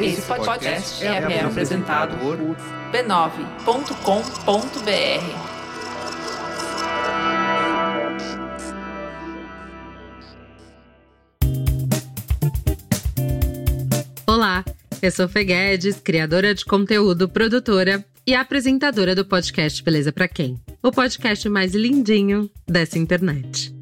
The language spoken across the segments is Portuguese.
Esse podcast é, é apresentado por b9.com.br. Olá, eu sou Fê Guedes, criadora de conteúdo, produtora e apresentadora do podcast Beleza Pra Quem? O podcast mais lindinho dessa internet.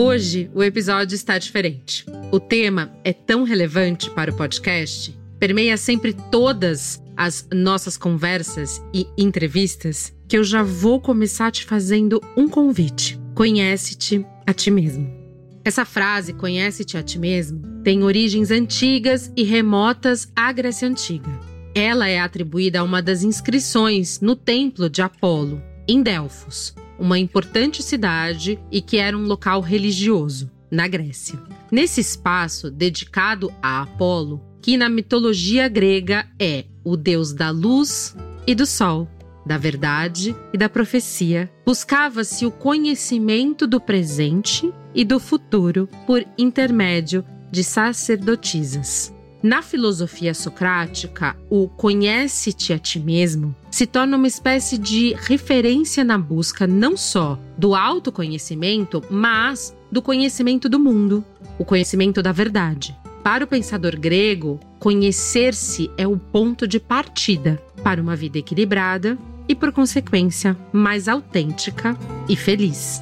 Hoje o episódio está diferente. O tema é tão relevante para o podcast, permeia sempre todas as nossas conversas e entrevistas, que eu já vou começar te fazendo um convite. Conhece-te a ti mesmo. Essa frase, conhece-te a ti mesmo, tem origens antigas e remotas à Grécia Antiga. Ela é atribuída a uma das inscrições no templo de Apolo, em Delfos, uma importante cidade e que era um local religioso, na Grécia. Nesse espaço dedicado a Apolo, que na mitologia grega é o deus da luz e do sol, da verdade e da profecia, buscava-se o conhecimento do presente e do futuro por intermédio de sacerdotisas. Na filosofia socrática, o conhece-te a ti mesmo se torna uma espécie de referência na busca não só do autoconhecimento, mas do conhecimento do mundo, o conhecimento da verdade. Para o pensador grego, conhecer-se é o ponto de partida para uma vida equilibrada e, por consequência, mais autêntica e feliz.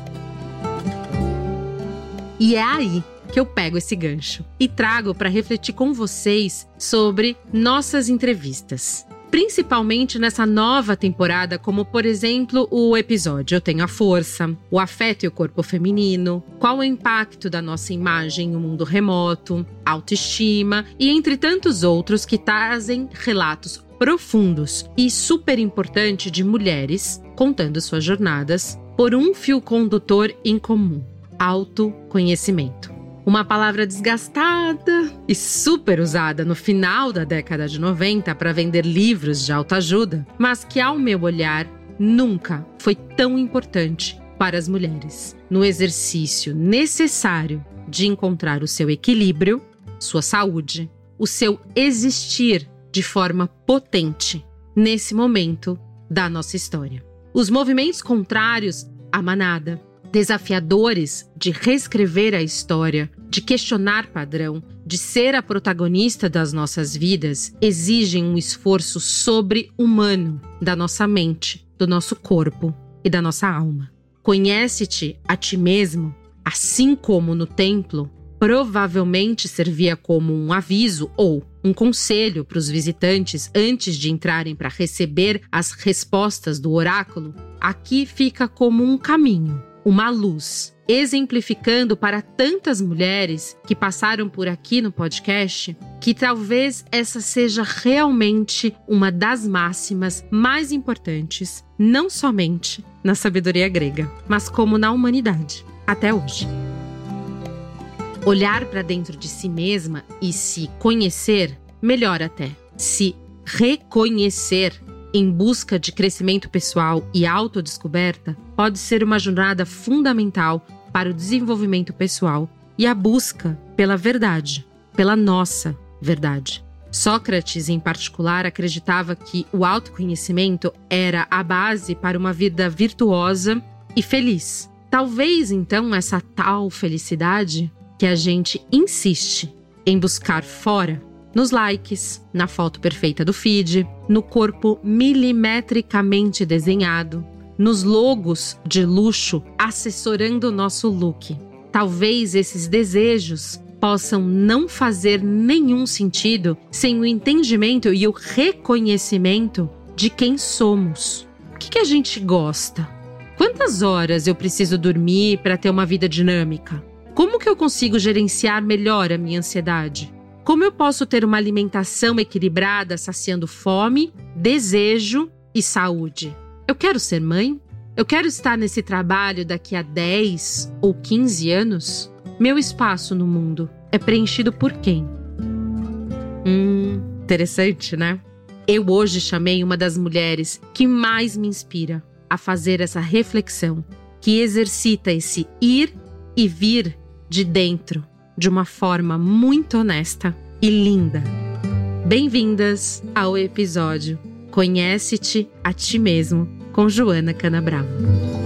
E é aí que eu pego esse gancho e trago para refletir com vocês sobre nossas entrevistas. Principalmente nessa nova temporada, como por exemplo o episódio Eu Tenho a Força, o afeto e o corpo feminino, qual o impacto da nossa imagem no mundo remoto, autoestima e entre tantos outros que trazem relatos profundos e super importante de mulheres contando suas jornadas por um fio condutor em comum: autoconhecimento. Uma palavra desgastada e super usada no final da década de 90 para vender livros de autoajuda, mas que, ao meu olhar, nunca foi tão importante para as mulheres no exercício necessário de encontrar o seu equilíbrio, sua saúde, o seu existir de forma potente nesse momento da nossa história. Os movimentos contrários à manada, desafiadores de reescrever a história, de questionar padrão, de ser a protagonista das nossas vidas, exigem um esforço sobre-humano da nossa mente, do nosso corpo e da nossa alma. Conhece-te a ti mesmo, assim como no templo, provavelmente servia como um aviso ou um conselho para os visitantes antes de entrarem para receber as respostas do oráculo, aqui fica como um caminho, uma luz, exemplificando para tantas mulheres que passaram por aqui no podcast que talvez essa seja realmente uma das máximas mais importantes, não somente na sabedoria grega, mas como na humanidade, até hoje. Olhar para dentro de si mesma e se conhecer, melhor até, se reconhecer em busca de crescimento pessoal e autodescoberta, pode ser uma jornada fundamental para o desenvolvimento pessoal e a busca pela verdade, pela nossa verdade. Sócrates, em particular, acreditava que o autoconhecimento era a base para uma vida virtuosa e feliz. Talvez então essa tal felicidade que a gente insiste em buscar fora, nos likes, na foto perfeita do feed, no corpo milimetricamente desenhado, nos logos de luxo assessorando o nosso look. Talvez esses desejos possam não fazer nenhum sentido sem o entendimento e o reconhecimento de quem somos. O que, que a gente gosta? Quantas horas eu preciso dormir para ter uma vida dinâmica? Como que eu consigo gerenciar melhor a minha ansiedade? Como eu posso ter uma alimentação equilibrada, saciando fome, desejo e saúde? Eu quero ser mãe? Eu quero estar nesse trabalho daqui a 10 ou 15 anos? Meu espaço no mundo é preenchido por quem? Hum, interessante, né? Eu hoje chamei uma das mulheres que mais me inspira a fazer essa reflexão, que exercita esse ir e vir de dentro, de uma forma muito honesta e linda. Bem-vindas ao episódio Conhece-te a ti mesmo com Joana Canabrava.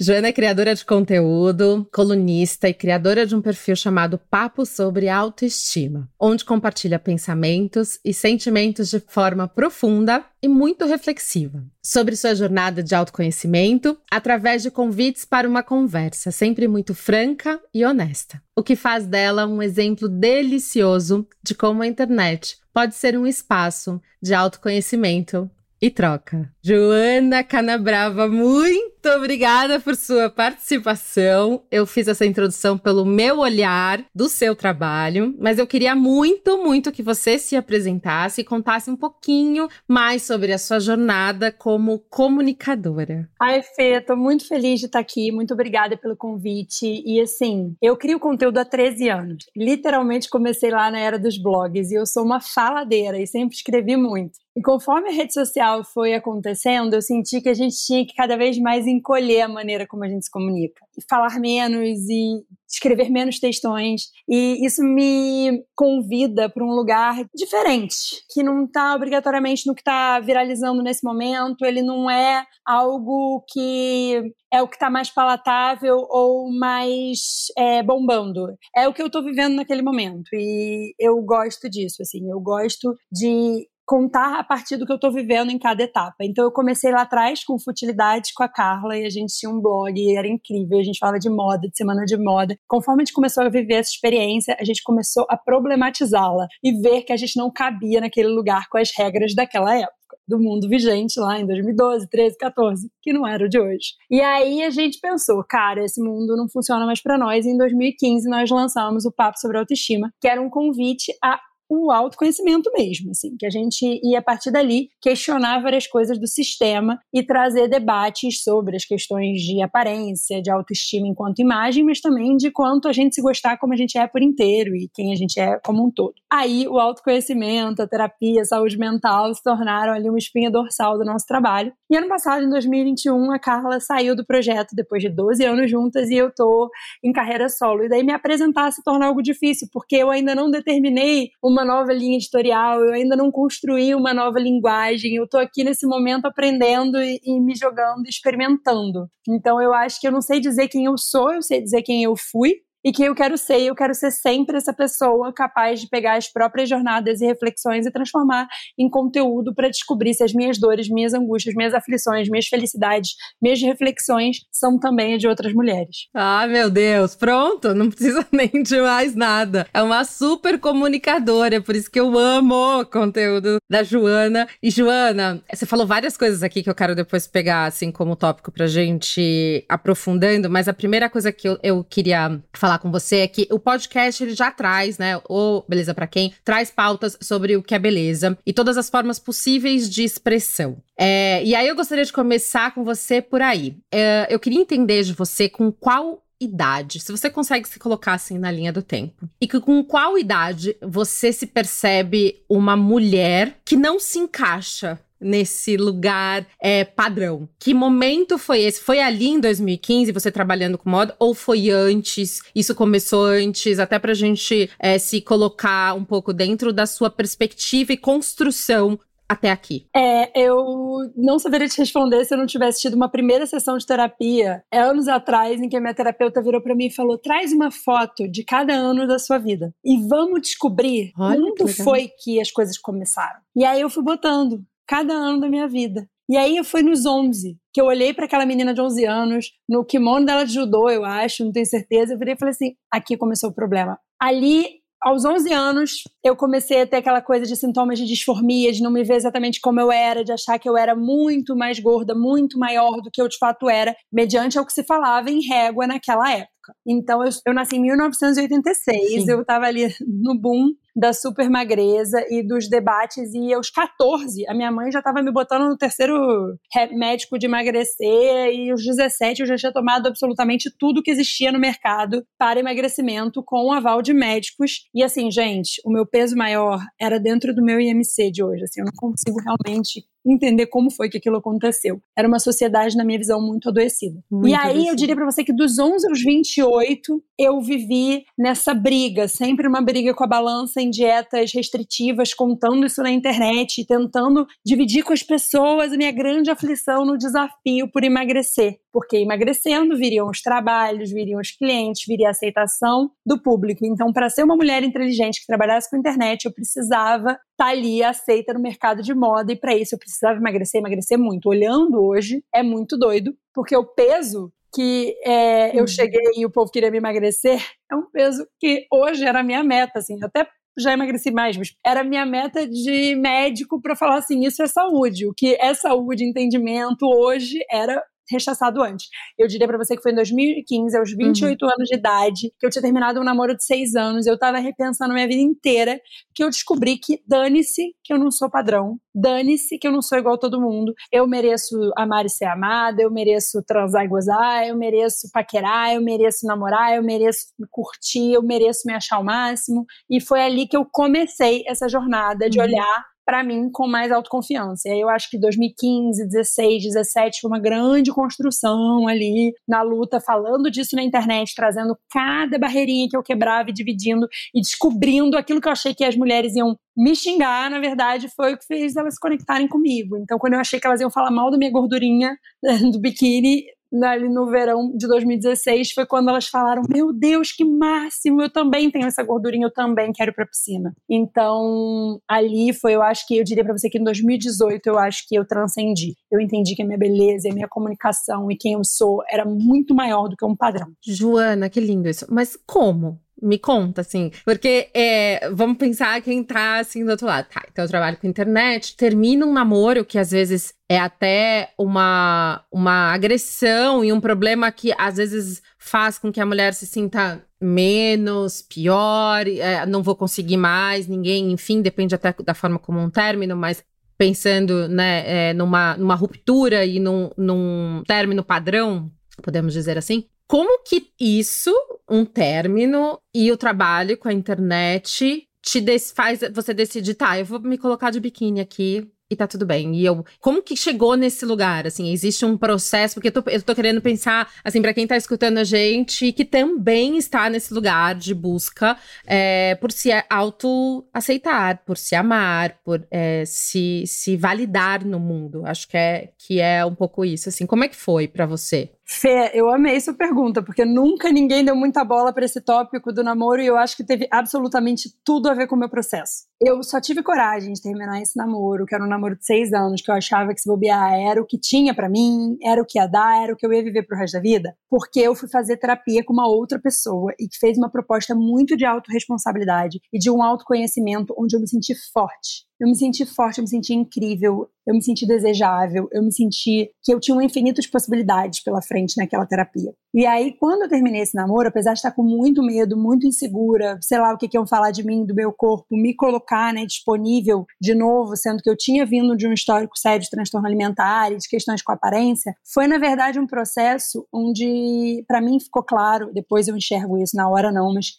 Joana é criadora de conteúdo, colunista e criadora de um perfil chamado Papo sobre Autoestima, onde compartilha pensamentos e sentimentos de forma profunda e muito reflexiva sobre sua jornada de autoconhecimento através de convites para uma conversa sempre muito franca e honesta, o que faz dela um exemplo delicioso de como a internet pode ser um espaço de autoconhecimento e troca. Joana Canabrava, muito obrigada por sua participação. Eu fiz essa introdução pelo meu olhar do seu trabalho, mas eu queria muito, muito que você se apresentasse e contasse um pouquinho mais sobre a sua jornada como comunicadora. Ai, Fê, tô muito feliz de estar aqui. Muito obrigada pelo convite. E assim, eu crio conteúdo há 13 anos. Literalmente comecei lá na era dos blogs e eu sou uma faladeira e sempre escrevi muito. E conforme a rede social foi acontecendo, eu senti que a gente tinha que cada vez mais encolher a maneira como a gente se comunica. E falar menos e escrever menos textões. E isso me convida para um lugar diferente, que não está obrigatoriamente no que está viralizando nesse momento, ele não é algo que é o que está mais palatável ou mais é, bombando. É o que eu estou vivendo naquele momento. E eu gosto disso, assim, eu gosto de contar a partir do que eu estou vivendo em cada etapa. Então eu comecei lá atrás com futilidade com a Carla e a gente tinha um blog e era incrível, a gente fala de moda, de semana de moda. Conforme a gente começou a viver essa experiência, a gente começou a problematizá-la e ver que a gente não cabia naquele lugar com as regras daquela época do mundo vigente lá em 2012, 13, 14, que não era o de hoje. E aí a gente pensou, cara, esse mundo não funciona mais para nós. E em 2015 nós lançamos o Papo sobre Autoestima, que era um convite a o autoconhecimento mesmo, assim, que a gente ia a partir dali questionar várias coisas do sistema e trazer debates sobre as questões de aparência, de autoestima enquanto imagem, mas também de quanto a gente se gostar como a gente é por inteiro e quem a gente é como um todo. Aí o autoconhecimento, a terapia, a saúde mental se tornaram ali uma espinha dorsal do nosso trabalho. E ano passado, em 2021, a Carla saiu do projeto depois de 12 anos juntas e eu tô em carreira solo. E daí me apresentar se torna algo difícil, porque eu ainda não determinei uma uma nova linha editorial, eu ainda não construí uma nova linguagem, eu estou aqui nesse momento aprendendo e, e, me jogando, experimentando. Então eu acho que eu não sei dizer quem eu sou, eu sei dizer quem eu fui, e que eu quero ser, eu quero ser sempre essa pessoa capaz de pegar as próprias jornadas e reflexões e transformar em conteúdo para descobrir se as minhas dores, minhas angústias, minhas aflições, minhas felicidades, minhas reflexões são também de outras mulheres. Ah, meu Deus, pronto, não precisa nem de mais nada. É uma super comunicadora, por isso que eu amo o conteúdo da Joana. E Joana, você falou várias coisas aqui que eu quero depois pegar assim como tópico pra gente aprofundando, mas a primeira coisa que eu, eu queria falar falar com você é que o podcast ele já traz, né, o Beleza para quem, traz pautas sobre o que é beleza e todas as formas possíveis de expressão. É, e aí eu gostaria de começar com você por aí. É, eu queria entender de você com qual idade, se você consegue se colocar assim na linha do tempo, e que com qual idade você se percebe uma mulher que não se encaixa nesse lugar é, padrão. Que momento foi esse? Foi ali em 2015, você trabalhando com moda, ou foi antes? Isso começou antes, até pra gente é, se colocar um pouco dentro da sua perspectiva e construção até aqui? É, eu não saberia te responder se eu não tivesse tido uma primeira sessão de terapia anos atrás, em que a minha terapeuta virou para mim e falou: traz uma foto de cada ano da sua vida e vamos descobrir Olha, quando foi que as coisas começaram. E aí eu fui botando cada ano da minha vida. E aí foi nos 11 que eu olhei para aquela menina de 11 anos, no kimono dela de judô, eu acho, não tenho certeza. Eu virei e falei assim: aqui começou o problema. Ali, aos 11 anos, eu comecei a ter aquela coisa de sintomas de disformia, de não me ver exatamente como eu era, de achar que eu era muito mais gorda, muito maior do que eu de fato era, mediante ao que se falava em régua naquela época. Então, eu, eu nasci em 1986, Sim. eu estava ali no boom da super magreza e dos debates. E aos 14, a minha mãe já estava me botando no terceiro médico de emagrecer. E aos 17, eu já tinha tomado absolutamente tudo que existia no mercado para emagrecimento com o aval de médicos. E assim, gente, o meu peso maior era dentro do meu IMC de hoje. Assim, eu não consigo realmente entender como foi que aquilo aconteceu. Era uma sociedade, na minha visão, muito adoecida. Muito e aí adoecida. eu diria para você que dos 11 aos 28, eu vivi nessa briga, sempre uma briga com a balança em dietas restritivas, contando isso na internet, tentando dividir com as pessoas a minha grande aflição no desafio por emagrecer. Porque emagrecendo viriam os trabalhos, viriam os clientes, viria a aceitação do público. Então, para ser uma mulher inteligente que trabalhasse com internet, eu precisava tá ali aceita no mercado de moda e para isso eu precisava emagrecer, emagrecer muito. Olhando hoje, é muito doido, porque o peso que é, eu uhum. cheguei e o povo queria me emagrecer é um peso que hoje era a minha meta, assim, até já emagreci mais, mas era a minha meta de médico para falar assim, isso é saúde. O que é saúde, entendimento, hoje era rechaçado antes. Eu diria para você que foi em 2015, aos 28 uhum. anos de idade, que eu tinha terminado um namoro de seis anos, eu tava repensando a minha vida inteira, que eu descobri que dane-se que eu não sou padrão, dane-se que eu não sou igual a todo mundo, eu mereço amar e ser amada, eu mereço transar e gozar, eu mereço paquerar, eu mereço namorar, eu mereço me curtir, eu mereço me achar o máximo, e foi ali que eu comecei essa jornada de uhum. olhar para mim com mais autoconfiança. E aí eu acho que 2015, 16, 17 foi uma grande construção ali na luta, falando disso na internet, trazendo cada barreirinha que eu quebrava e dividindo e descobrindo aquilo que eu achei que as mulheres iam me xingar, na verdade, foi o que fez elas se conectarem comigo. Então, quando eu achei que elas iam falar mal da minha gordurinha do biquíni, ali no verão de 2016 foi quando elas falaram: Meu Deus, que máximo! Eu também tenho essa gordurinha, eu também quero ir pra piscina. Então, ali foi, eu acho que eu diria para você que em 2018 eu acho que eu transcendi. Eu entendi que a minha beleza, a minha comunicação e quem eu sou era muito maior do que um padrão. Joana, que lindo isso. Mas como? Me conta, assim, porque é, vamos pensar quem tá assim do outro lado. Tá, então eu trabalho com internet, termina um namoro que às vezes é até uma, uma agressão e um problema que às vezes faz com que a mulher se sinta menos, pior, é, não vou conseguir mais, ninguém, enfim, depende até da forma como um término, mas pensando né, é, numa, numa ruptura e num, num término padrão, podemos dizer assim, como que isso, um término e o trabalho com a internet te faz você decidir, tá, eu vou me colocar de biquíni aqui e tá tudo bem. E eu, como que chegou nesse lugar? Assim, existe um processo, porque eu tô, eu tô querendo pensar, assim, para quem tá escutando a gente, que também está nesse lugar de busca é, por se auto-aceitar, por se amar, por é, se, se validar no mundo. Acho que é, que é um pouco isso. Assim, como é que foi para você? Fê, eu amei sua pergunta, porque nunca ninguém deu muita bola para esse tópico do namoro e eu acho que teve absolutamente tudo a ver com o meu processo. Eu só tive coragem de terminar esse namoro, que era um namoro de seis anos, que eu achava que se bobear era o que tinha para mim, era o que ia dar, era o que eu ia viver pro resto da vida, porque eu fui fazer terapia com uma outra pessoa e que fez uma proposta muito de autorresponsabilidade e de um autoconhecimento onde eu me senti forte eu me senti forte, eu me senti incrível, eu me senti desejável, eu me senti que eu tinha um infinito de possibilidades pela frente naquela terapia. E aí, quando eu terminei esse namoro, apesar de estar com muito medo, muito insegura, sei lá o que, que iam falar de mim, do meu corpo, me colocar né, disponível de novo, sendo que eu tinha vindo de um histórico sério de transtorno alimentar e de questões com aparência, foi na verdade um processo onde, para mim, ficou claro, depois eu enxergo isso, na hora não, mas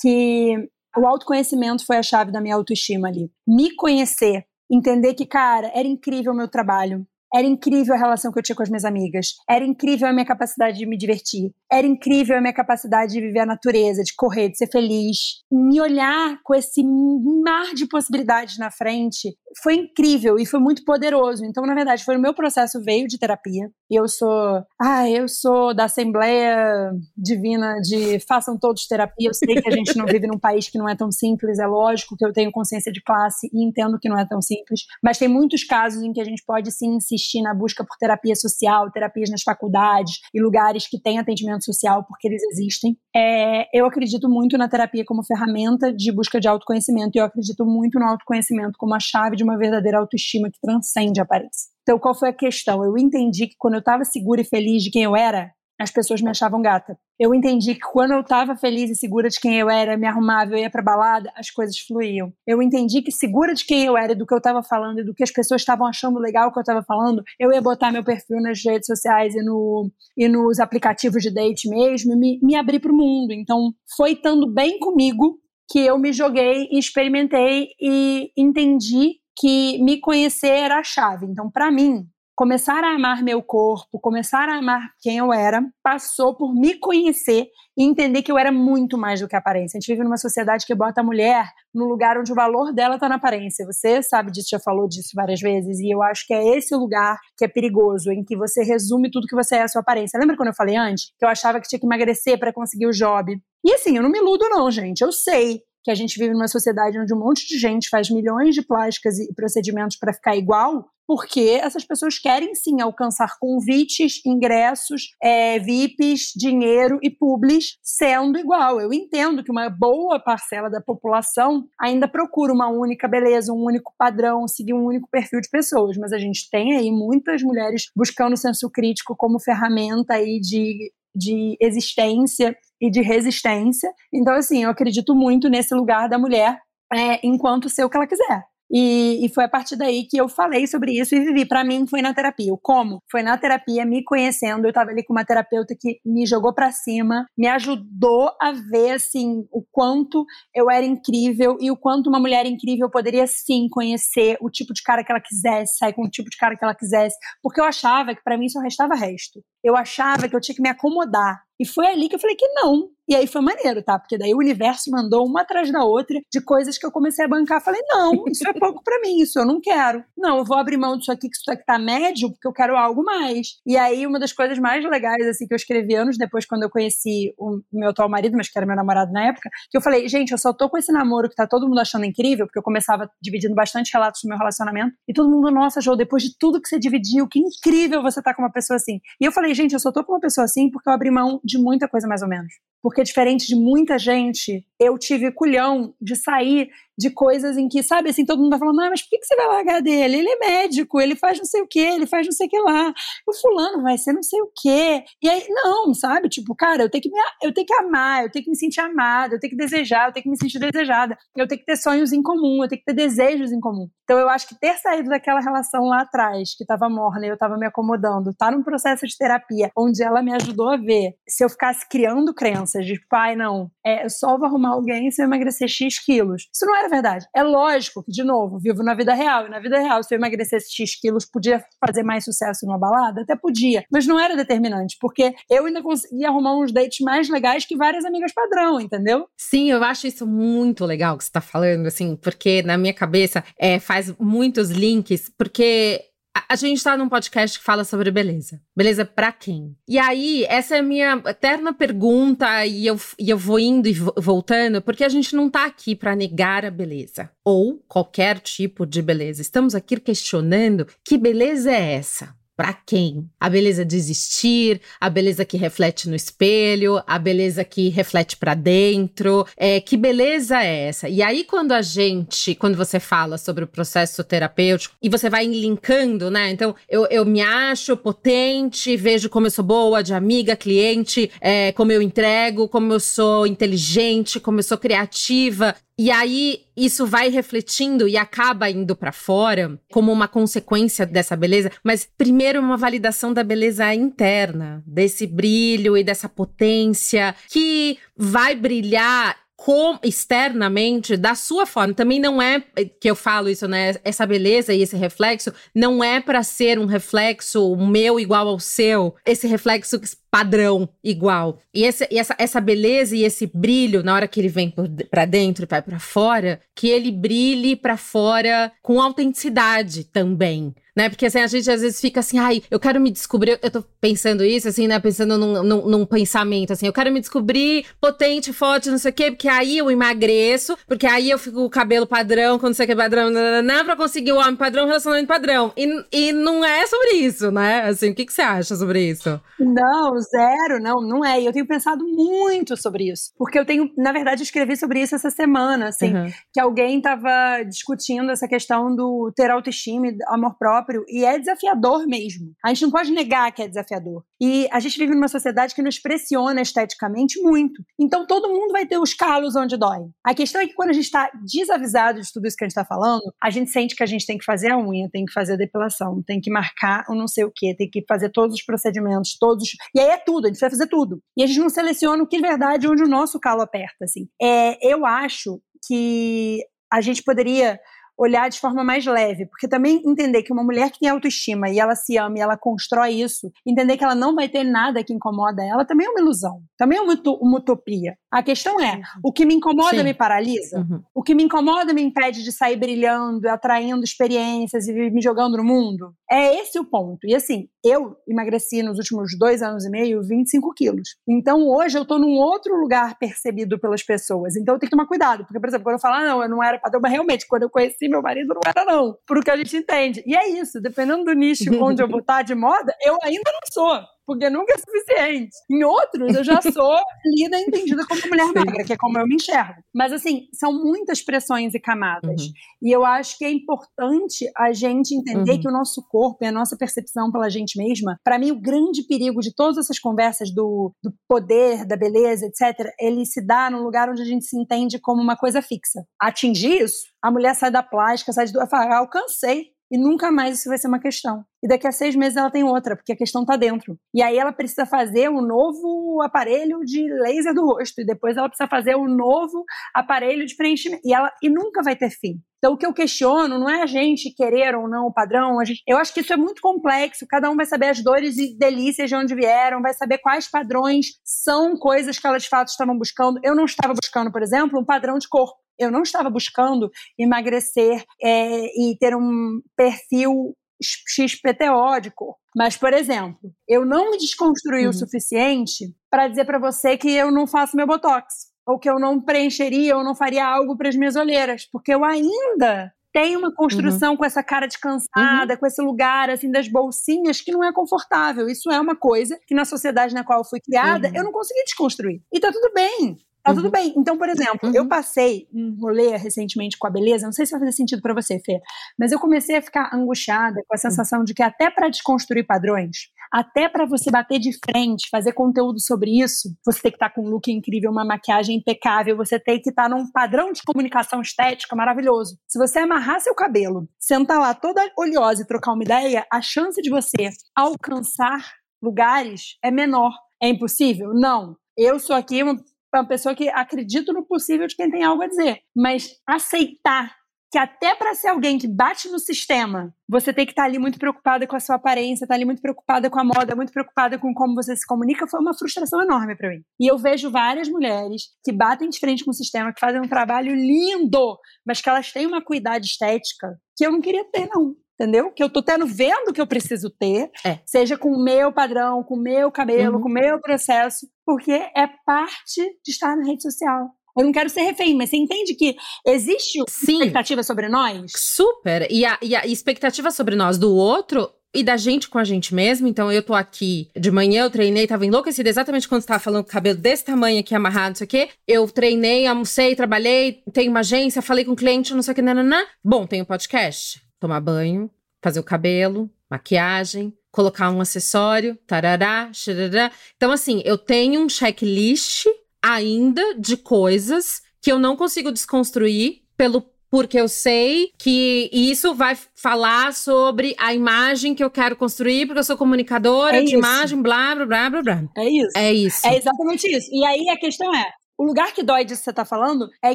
que o autoconhecimento foi a chave da minha autoestima ali. Me conhecer, entender que, cara, era incrível o meu trabalho, era incrível a relação que eu tinha com as minhas amigas. Era incrível a minha capacidade de me divertir. Era incrível a minha capacidade de viver a natureza, de correr, de ser feliz. Me olhar com esse mar de possibilidades na frente foi incrível e foi muito poderoso. Então, na verdade, foi o meu processo veio de terapia. Eu sou, ah, eu sou da Assembleia Divina de façam todos terapia. Eu sei que a gente não vive num país que não é tão simples, é lógico que eu tenho consciência de classe e entendo que não é tão simples, mas tem muitos casos em que a gente pode sim insistir na busca por terapia social, terapias nas faculdades e lugares que têm atendimento social, porque eles existem. É, eu acredito muito na terapia como ferramenta de busca de autoconhecimento e eu acredito muito no autoconhecimento como a chave de uma verdadeira autoestima que transcende a aparência. Então, qual foi a questão? Eu entendi que quando eu estava segura e feliz de quem eu era, as pessoas me achavam gata. Eu entendi que quando eu estava feliz e segura de quem eu era, me arrumava, eu ia pra balada, as coisas fluíam. Eu entendi que segura de quem eu era, do que eu estava falando e do que as pessoas estavam achando legal que eu estava falando, eu ia botar meu perfil nas redes sociais e, no, e nos aplicativos de date mesmo me, me abrir pro mundo. Então, foi estando bem comigo que eu me joguei e experimentei e entendi que me conhecer era a chave. Então, para mim, começar a amar meu corpo, começar a amar quem eu era, passou por me conhecer e entender que eu era muito mais do que aparência. A gente vive numa sociedade que bota a mulher no lugar onde o valor dela está na aparência. Você sabe disso, já falou disso várias vezes, e eu acho que é esse lugar que é perigoso, em que você resume tudo que você é a sua aparência. Lembra quando eu falei antes que eu achava que tinha que emagrecer para conseguir o job? E assim, eu não me iludo não, gente. Eu sei que a gente vive numa sociedade onde um monte de gente faz milhões de plásticas e procedimentos para ficar igual, porque essas pessoas querem sim alcançar convites, ingressos, é, VIPs, dinheiro e publis sendo igual. Eu entendo que uma boa parcela da população ainda procura uma única beleza, um único padrão, seguir um único perfil de pessoas, mas a gente tem aí muitas mulheres buscando senso crítico como ferramenta aí de de existência e de resistência. Então, assim, eu acredito muito nesse lugar da mulher é, enquanto ser o que ela quiser. E, e, foi a partir daí que eu falei sobre isso e vivi. Para mim, foi na terapia. O como? Foi na terapia, me conhecendo. Eu estava ali com uma terapeuta que me jogou para cima, me ajudou a ver, assim, o quanto eu era incrível e o quanto uma mulher incrível poderia, sim, conhecer o tipo de cara que ela quisesse, sair com o tipo de cara que ela quisesse. Porque eu achava que para mim só restava resto. Eu achava que eu tinha que me acomodar. E foi ali que eu falei que não, e aí foi maneiro, tá? Porque daí o universo mandou uma atrás da outra de coisas que eu comecei a bancar. Falei, não, isso é pouco para mim, isso eu não quero. Não, eu vou abrir mão disso aqui, que isso aqui tá médio, porque eu quero algo mais. E aí, uma das coisas mais legais, assim, que eu escrevi anos depois, quando eu conheci o meu atual marido, mas que era meu namorado na época, que eu falei, gente, eu só tô com esse namoro que tá todo mundo achando incrível, porque eu começava dividindo bastante relatos do meu relacionamento, e todo mundo, nossa, João, depois de tudo que você dividiu, que incrível você tá com uma pessoa assim. E eu falei, gente, eu só tô com uma pessoa assim porque eu abri mão de muita coisa mais ou menos. Porque diferente de muita gente, eu tive culhão de sair de coisas em que, sabe, assim, todo mundo tá falando, ah, mas por que, você vai largar dele? Ele é médico, ele faz não sei o quê, ele faz não sei o que lá. O fulano vai ser não sei o quê. E aí, não, sabe? Tipo, cara, eu tenho que me, eu tenho que amar, eu tenho que me sentir amada, eu tenho que desejar, eu tenho que me sentir desejada, eu tenho que ter sonhos em comum, eu tenho que ter desejos em comum. Então eu acho que ter saído daquela relação lá atrás, que tava morna e eu tava me acomodando, tá num processo de terapia, onde ela me ajudou a ver se eu ficasse criando crenças de pai, não, é, eu só vou arrumar alguém se eu emagrecer X quilos. Isso não era verdade. É lógico que, de novo, vivo na vida real. E na vida real, se eu emagrecesse X quilos, podia fazer mais sucesso numa balada? Até podia. Mas não era determinante, porque eu ainda conseguia arrumar uns dates mais legais que várias amigas padrão, entendeu? Sim, eu acho isso muito legal que você tá falando, assim, porque na minha cabeça é, faz muitos links, porque a gente tá num podcast que fala sobre beleza. Beleza para quem? E aí, essa é a minha eterna pergunta, e eu, e eu vou indo e voltando, porque a gente não tá aqui para negar a beleza. Ou qualquer tipo de beleza. Estamos aqui questionando que beleza é essa? Para quem? A beleza de existir, a beleza que reflete no espelho, a beleza que reflete para dentro. É, que beleza é essa? E aí, quando a gente, quando você fala sobre o processo terapêutico e você vai linkando, né? Então, eu, eu me acho potente, vejo como eu sou boa de amiga, cliente, é, como eu entrego, como eu sou inteligente, como eu sou criativa. E aí isso vai refletindo e acaba indo para fora como uma consequência dessa beleza, mas primeiro uma validação da beleza interna, desse brilho e dessa potência que vai brilhar com, externamente da sua forma. Também não é que eu falo isso, né? Essa beleza e esse reflexo não é para ser um reflexo meu igual ao seu, esse reflexo padrão igual. E, esse, e essa, essa beleza e esse brilho na hora que ele vem para dentro e vai para fora, que ele brilhe para fora com autenticidade também né? Porque assim, a gente às vezes fica assim, ai, eu quero me descobrir. Eu tô pensando isso, assim, né? Pensando num, num, num, pensamento, assim, eu quero me descobrir potente, forte, não sei o quê, porque aí eu emagreço, porque aí eu fico com o cabelo padrão, quando sei o que é padrão, não pra conseguir o homem padrão, relacionamento padrão. E, e não é sobre isso, né? Assim, o que, que você acha sobre isso? Não, zero, não, não é. E eu tenho pensado muito sobre isso. Porque eu tenho, na verdade, escrevi sobre isso essa semana, assim, uhum. que alguém tava discutindo essa questão do ter autoestima e amor próprio, e é desafiador mesmo. A gente não pode negar que é desafiador. E a gente vive numa sociedade que nos pressiona esteticamente muito. Então todo mundo vai ter os calos onde dói. A questão é que quando a gente está desavisado de tudo isso que a gente está falando, a gente sente que a gente tem que fazer a unha, tem que fazer a depilação, tem que marcar o não sei o que, tem que fazer todos os procedimentos, todos. E aí é tudo, a gente vai fazer tudo. E a gente não seleciona o que é verdade onde o nosso calo aperta, assim. É, eu acho que a gente poderia olhar de forma mais leve, porque também entender que uma mulher que tem autoestima e ela se ama e ela constrói isso, entender que ela não vai ter nada que incomoda ela, também é uma ilusão, também é uma, utopia. A questão é, o que me incomoda Sim. me paralisa? Uhum. O que me incomoda me impede de sair brilhando, atraindo experiências e me jogando no mundo? É esse o ponto. E assim, eu emagreci nos últimos dois anos e meio 25 quilos. Então hoje eu tô num outro lugar percebido pelas pessoas. Então eu tenho que tomar cuidado. Porque, por exemplo, quando eu falo, ah, não, eu não era padrão, mas realmente, quando eu conheci meu marido, não era, não. Por o que a gente entende. E é isso, dependendo do nicho onde eu vou estar de moda, eu ainda não sou porque nunca é suficiente. Em outros, eu já sou lida e entendida como mulher magra, que é como eu me enxergo. Mas, assim, são muitas pressões e camadas. Uhum. E eu acho que é importante a gente entender uhum. que o nosso corpo e a nossa percepção pela gente mesma, para mim, o grande perigo de todas essas conversas do, do poder, da beleza, etc., ele se dá no lugar onde a gente se entende como uma coisa fixa. Atingir isso, a mulher sai da plástica, sai de. Fala, ah, alcancei e nunca mais isso vai ser uma questão. E daqui a seis meses ela tem outra, porque a questão está dentro. E aí ela precisa fazer um novo aparelho de laser do rosto, e depois ela precisa fazer um novo aparelho de preenchimento. E, ela, e nunca vai ter fim. Então, o que eu questiono não é a gente querer ou não o padrão. Gente, eu acho que isso é muito complexo. Cada um vai saber as dores e delícias de onde vieram, vai saber quais padrões são coisas que elas de fato estavam buscando. Eu não estava buscando, por exemplo, um padrão de corpo. Eu não estava buscando emagrecer é, e ter um perfil XPTO de corpo. Mas, por exemplo, eu não me desconstruí uhum. o suficiente para dizer para você que eu não faço meu botox, ou que eu não preencheria ou não faria algo para as minhas olheiras, porque eu ainda tenho uma construção uhum. com essa cara de cansada, uhum. com esse lugar assim das bolsinhas que não é confortável. Isso é uma coisa que na sociedade na qual eu fui criada, uhum. eu não consegui desconstruir. E tá tudo bem. Tá uhum. tudo bem. Então, por exemplo, uhum. eu passei um rolê recentemente com a beleza, não sei se vai fazer sentido para você, Fê, mas eu comecei a ficar angustiada com a sensação de que até para desconstruir padrões, até para você bater de frente, fazer conteúdo sobre isso, você tem que estar tá com um look incrível, uma maquiagem impecável, você tem que estar tá num padrão de comunicação estética maravilhoso. Se você amarrar seu cabelo, sentar lá toda oleosa e trocar uma ideia, a chance de você alcançar lugares é menor. É impossível? Não. Eu sou aqui uma uma pessoa que acredita no possível de quem tem algo a dizer. Mas aceitar que até para ser alguém que bate no sistema, você tem que estar tá ali muito preocupada com a sua aparência, estar tá ali muito preocupada com a moda, muito preocupada com como você se comunica, foi uma frustração enorme para mim. E eu vejo várias mulheres que batem de frente com o sistema, que fazem um trabalho lindo, mas que elas têm uma cuidade estética que eu não queria ter, não entendeu? Que eu tô tendo, vendo que eu preciso ter, é. seja com o meu padrão, com o meu cabelo, uhum. com o meu processo, porque é parte de estar na rede social. Eu não quero ser refém, mas você entende que existe Sim. expectativa sobre nós? Super. E a, e a expectativa sobre nós do outro e da gente com a gente mesmo. Então, eu tô aqui de manhã, eu treinei, tava enlouquecida exatamente quando você tava falando com o cabelo desse tamanho aqui, amarrado, não sei o quê. Eu treinei, almocei, trabalhei, tenho uma agência, falei com o cliente, não sei o que, nananã. Bom, tem um podcast tomar banho, fazer o cabelo, maquiagem, colocar um acessório, tarará, xarará. Então, assim, eu tenho um checklist ainda de coisas que eu não consigo desconstruir pelo porque eu sei que isso vai falar sobre a imagem que eu quero construir, porque eu sou comunicadora é de imagem, blá, blá, blá, blá, blá. É isso. É isso. É exatamente isso. E aí a questão é, o lugar que dói disso que você está falando é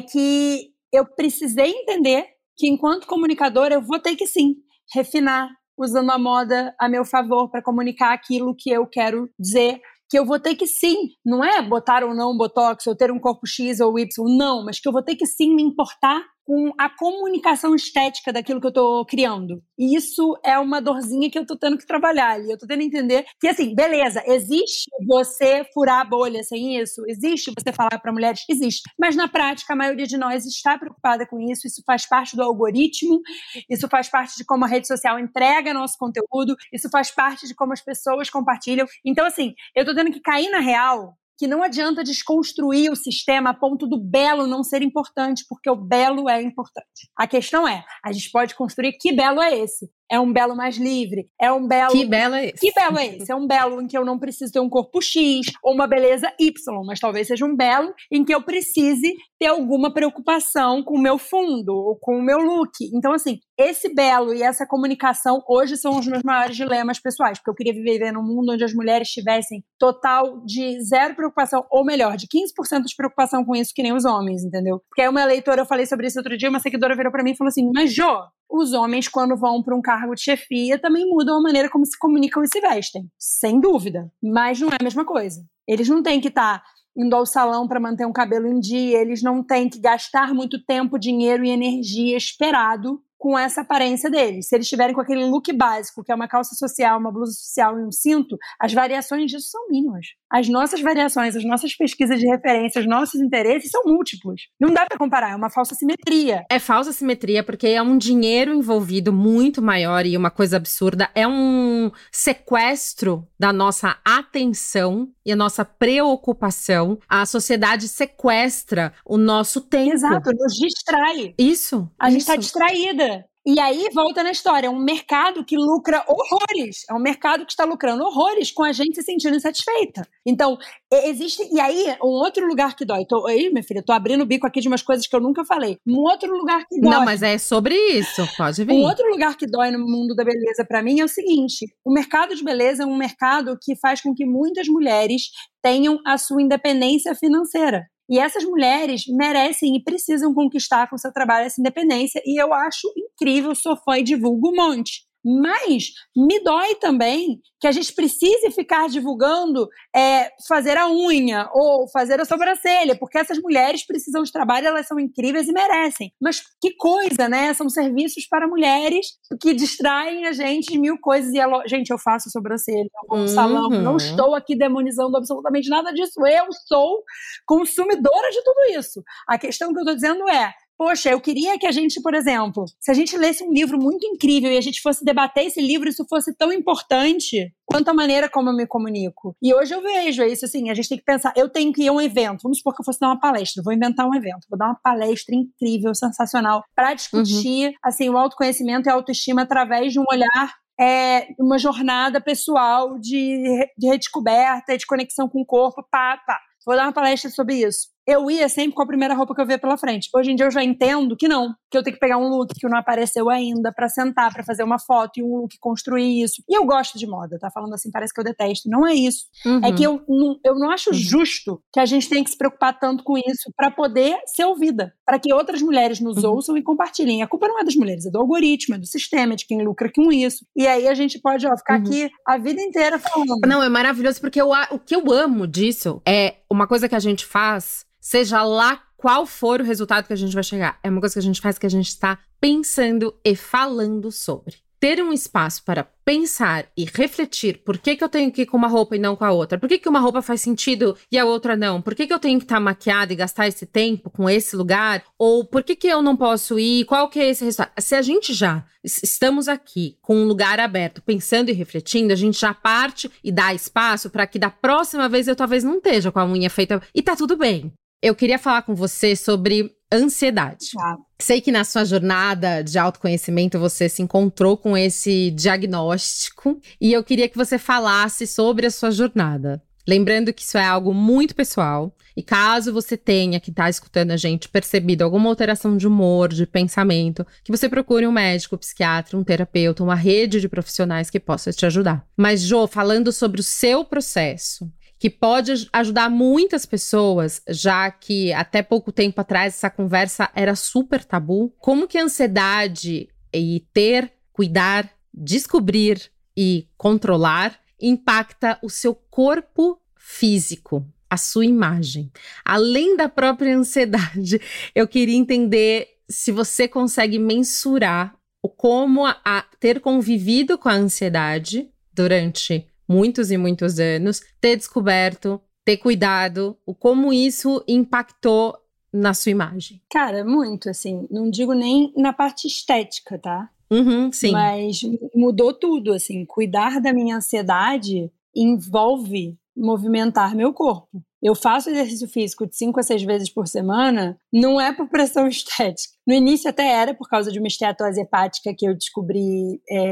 que eu precisei entender que enquanto comunicadora eu vou ter que sim refinar, usando a moda a meu favor para comunicar aquilo que eu quero dizer. Que eu vou ter que sim, não é botar ou não botox, ou ter um corpo X ou Y, não, mas que eu vou ter que sim me importar com a comunicação estética daquilo que eu tô criando. E isso é uma dorzinha que eu tô tendo que trabalhar ali. Eu tô tendo que entender que, assim, beleza, existe você furar a bolha sem isso? Existe você falar para mulheres? Existe. Mas na prática, a maioria de nós está preocupada com isso. Isso faz parte do algoritmo, isso faz parte de como a rede social entrega nosso conteúdo, isso faz parte de como as pessoas compartilham. Então, assim, eu tô tendo que cair na real que não adianta desconstruir o sistema a ponto do belo não ser importante, porque o belo é importante. A questão é, a gente pode construir que belo é esse? É um belo mais livre, é um belo. Que belo é esse? Que belo é esse? É um belo em que eu não preciso ter um corpo X ou uma beleza Y, mas talvez seja um belo em que eu precise ter alguma preocupação com o meu fundo ou com o meu look. Então, assim, esse belo e essa comunicação hoje são os meus maiores dilemas pessoais, porque eu queria viver num mundo onde as mulheres tivessem total de zero preocupação, ou melhor, de 15% de preocupação com isso, que nem os homens, entendeu? Porque aí uma leitora, eu falei sobre isso outro dia, uma seguidora virou para mim e falou assim: Mas, Jô, os homens, quando vão para um cargo de chefia, também mudam a maneira como se comunicam e se vestem. Sem dúvida. Mas não é a mesma coisa. Eles não têm que estar. Tá indo ao salão para manter um cabelo em dia, eles não têm que gastar muito tempo, dinheiro e energia esperado com essa aparência deles. Se eles estiverem com aquele look básico, que é uma calça social, uma blusa social e um cinto, as variações disso são mínimas. As nossas variações, as nossas pesquisas de referência, os nossos interesses são múltiplos. Não dá para comparar, é uma falsa simetria. É falsa simetria porque é um dinheiro envolvido muito maior e uma coisa absurda. É um sequestro da nossa atenção e a nossa preocupação. A sociedade sequestra o nosso tempo. Exato, nos distrai. Isso. A isso. gente está distraída. E aí volta na história, é um mercado que lucra horrores, é um mercado que está lucrando horrores com a gente se sentindo insatisfeita. Então, existe. E aí, um outro lugar que dói. Tô, aí, minha filha, tô abrindo o bico aqui de umas coisas que eu nunca falei. Um outro lugar que dói. Não, mas é sobre isso, pode vir. Um outro lugar que dói no mundo da beleza para mim é o seguinte: o mercado de beleza é um mercado que faz com que muitas mulheres tenham a sua independência financeira. E essas mulheres merecem e precisam conquistar com seu trabalho essa independência. E eu acho incrível, sou fã e divulgo um monte. Mas me dói também que a gente precise ficar divulgando é, fazer a unha ou fazer a sobrancelha, porque essas mulheres precisam de trabalho, elas são incríveis e merecem. Mas que coisa, né? São serviços para mulheres que distraem a gente de mil coisas. E a lo... gente, eu faço sobrancelha, eu vou no salão, uhum. não estou aqui demonizando absolutamente nada disso. Eu sou consumidora de tudo isso. A questão que eu estou dizendo é Poxa, eu queria que a gente, por exemplo, se a gente lesse um livro muito incrível e a gente fosse debater esse livro, isso fosse tão importante quanto a maneira como eu me comunico. E hoje eu vejo isso assim, a gente tem que pensar, eu tenho que ir a um evento, vamos supor que eu fosse dar uma palestra, vou inventar um evento, vou dar uma palestra incrível, sensacional, para discutir uhum. assim o autoconhecimento e a autoestima através de um olhar é, uma jornada pessoal de, de redescoberta, de conexão com o corpo, pá, pá. Vou dar uma palestra sobre isso eu ia sempre com a primeira roupa que eu via pela frente. Hoje em dia eu já entendo que não, que eu tenho que pegar um look que não apareceu ainda para sentar, para fazer uma foto e um look construir isso. E eu gosto de moda, tá falando assim, parece que eu detesto. Não é isso. Uhum. É que eu não, eu não acho uhum. justo que a gente tenha que se preocupar tanto com isso para poder ser ouvida, para que outras mulheres nos uhum. ouçam e compartilhem. A culpa não é das mulheres, é do algoritmo, é do sistema, é de quem lucra com isso. E aí a gente pode ó, ficar uhum. aqui a vida inteira falando. Não, é maravilhoso porque eu, o que eu amo disso é uma coisa que a gente faz seja lá qual for o resultado que a gente vai chegar. É uma coisa que a gente faz que a gente está pensando e falando sobre. Ter um espaço para pensar e refletir por que, que eu tenho que ir com uma roupa e não com a outra? Por que, que uma roupa faz sentido e a outra não? Por que, que eu tenho que estar tá maquiada e gastar esse tempo com esse lugar? Ou por que, que eu não posso ir? Qual que é esse resultado? Se a gente já estamos aqui com um lugar aberto, pensando e refletindo, a gente já parte e dá espaço para que da próxima vez eu talvez não esteja com a unha feita. E tá tudo bem eu queria falar com você sobre ansiedade. Ah. Sei que na sua jornada de autoconhecimento você se encontrou com esse diagnóstico e eu queria que você falasse sobre a sua jornada. Lembrando que isso é algo muito pessoal. E caso você tenha, que está escutando a gente, percebido alguma alteração de humor, de pensamento, que você procure um médico, um psiquiatra, um terapeuta, uma rede de profissionais que possa te ajudar. Mas, Jo, falando sobre o seu processo, que pode ajudar muitas pessoas, já que até pouco tempo atrás essa conversa era super tabu. Como que a ansiedade e ter, cuidar, descobrir e controlar impacta o seu corpo físico, a sua imagem. Além da própria ansiedade, eu queria entender se você consegue mensurar o como a, a ter convivido com a ansiedade durante muitos e muitos anos, ter descoberto, ter cuidado, o como isso impactou na sua imagem? Cara, muito, assim. Não digo nem na parte estética, tá? Uhum, sim. Mas mudou tudo, assim. Cuidar da minha ansiedade envolve movimentar meu corpo. eu faço exercício físico de cinco a seis vezes por semana, não é por pressão estética. No início até era por causa de uma esteatose hepática que eu descobri é,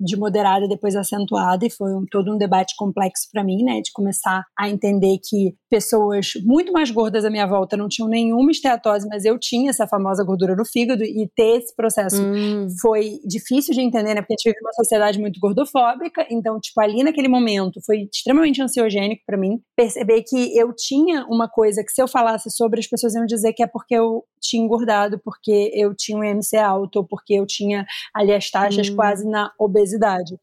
de moderada depois acentuada e foi um, todo um debate complexo para mim, né, de começar a entender que pessoas muito mais gordas à minha volta não tinham nenhuma esteatose, mas eu tinha essa famosa gordura no fígado e ter esse processo hum. foi difícil de entender, né, porque a gente vive uma sociedade muito gordofóbica, então tipo ali naquele momento foi extremamente ansiogênico para mim perceber que eu tinha uma coisa que se eu falasse sobre as pessoas iam dizer que é porque eu tinha engordado, porque eu tinha um MC alto, porque eu tinha ali as taxas hum. quase na obesidade.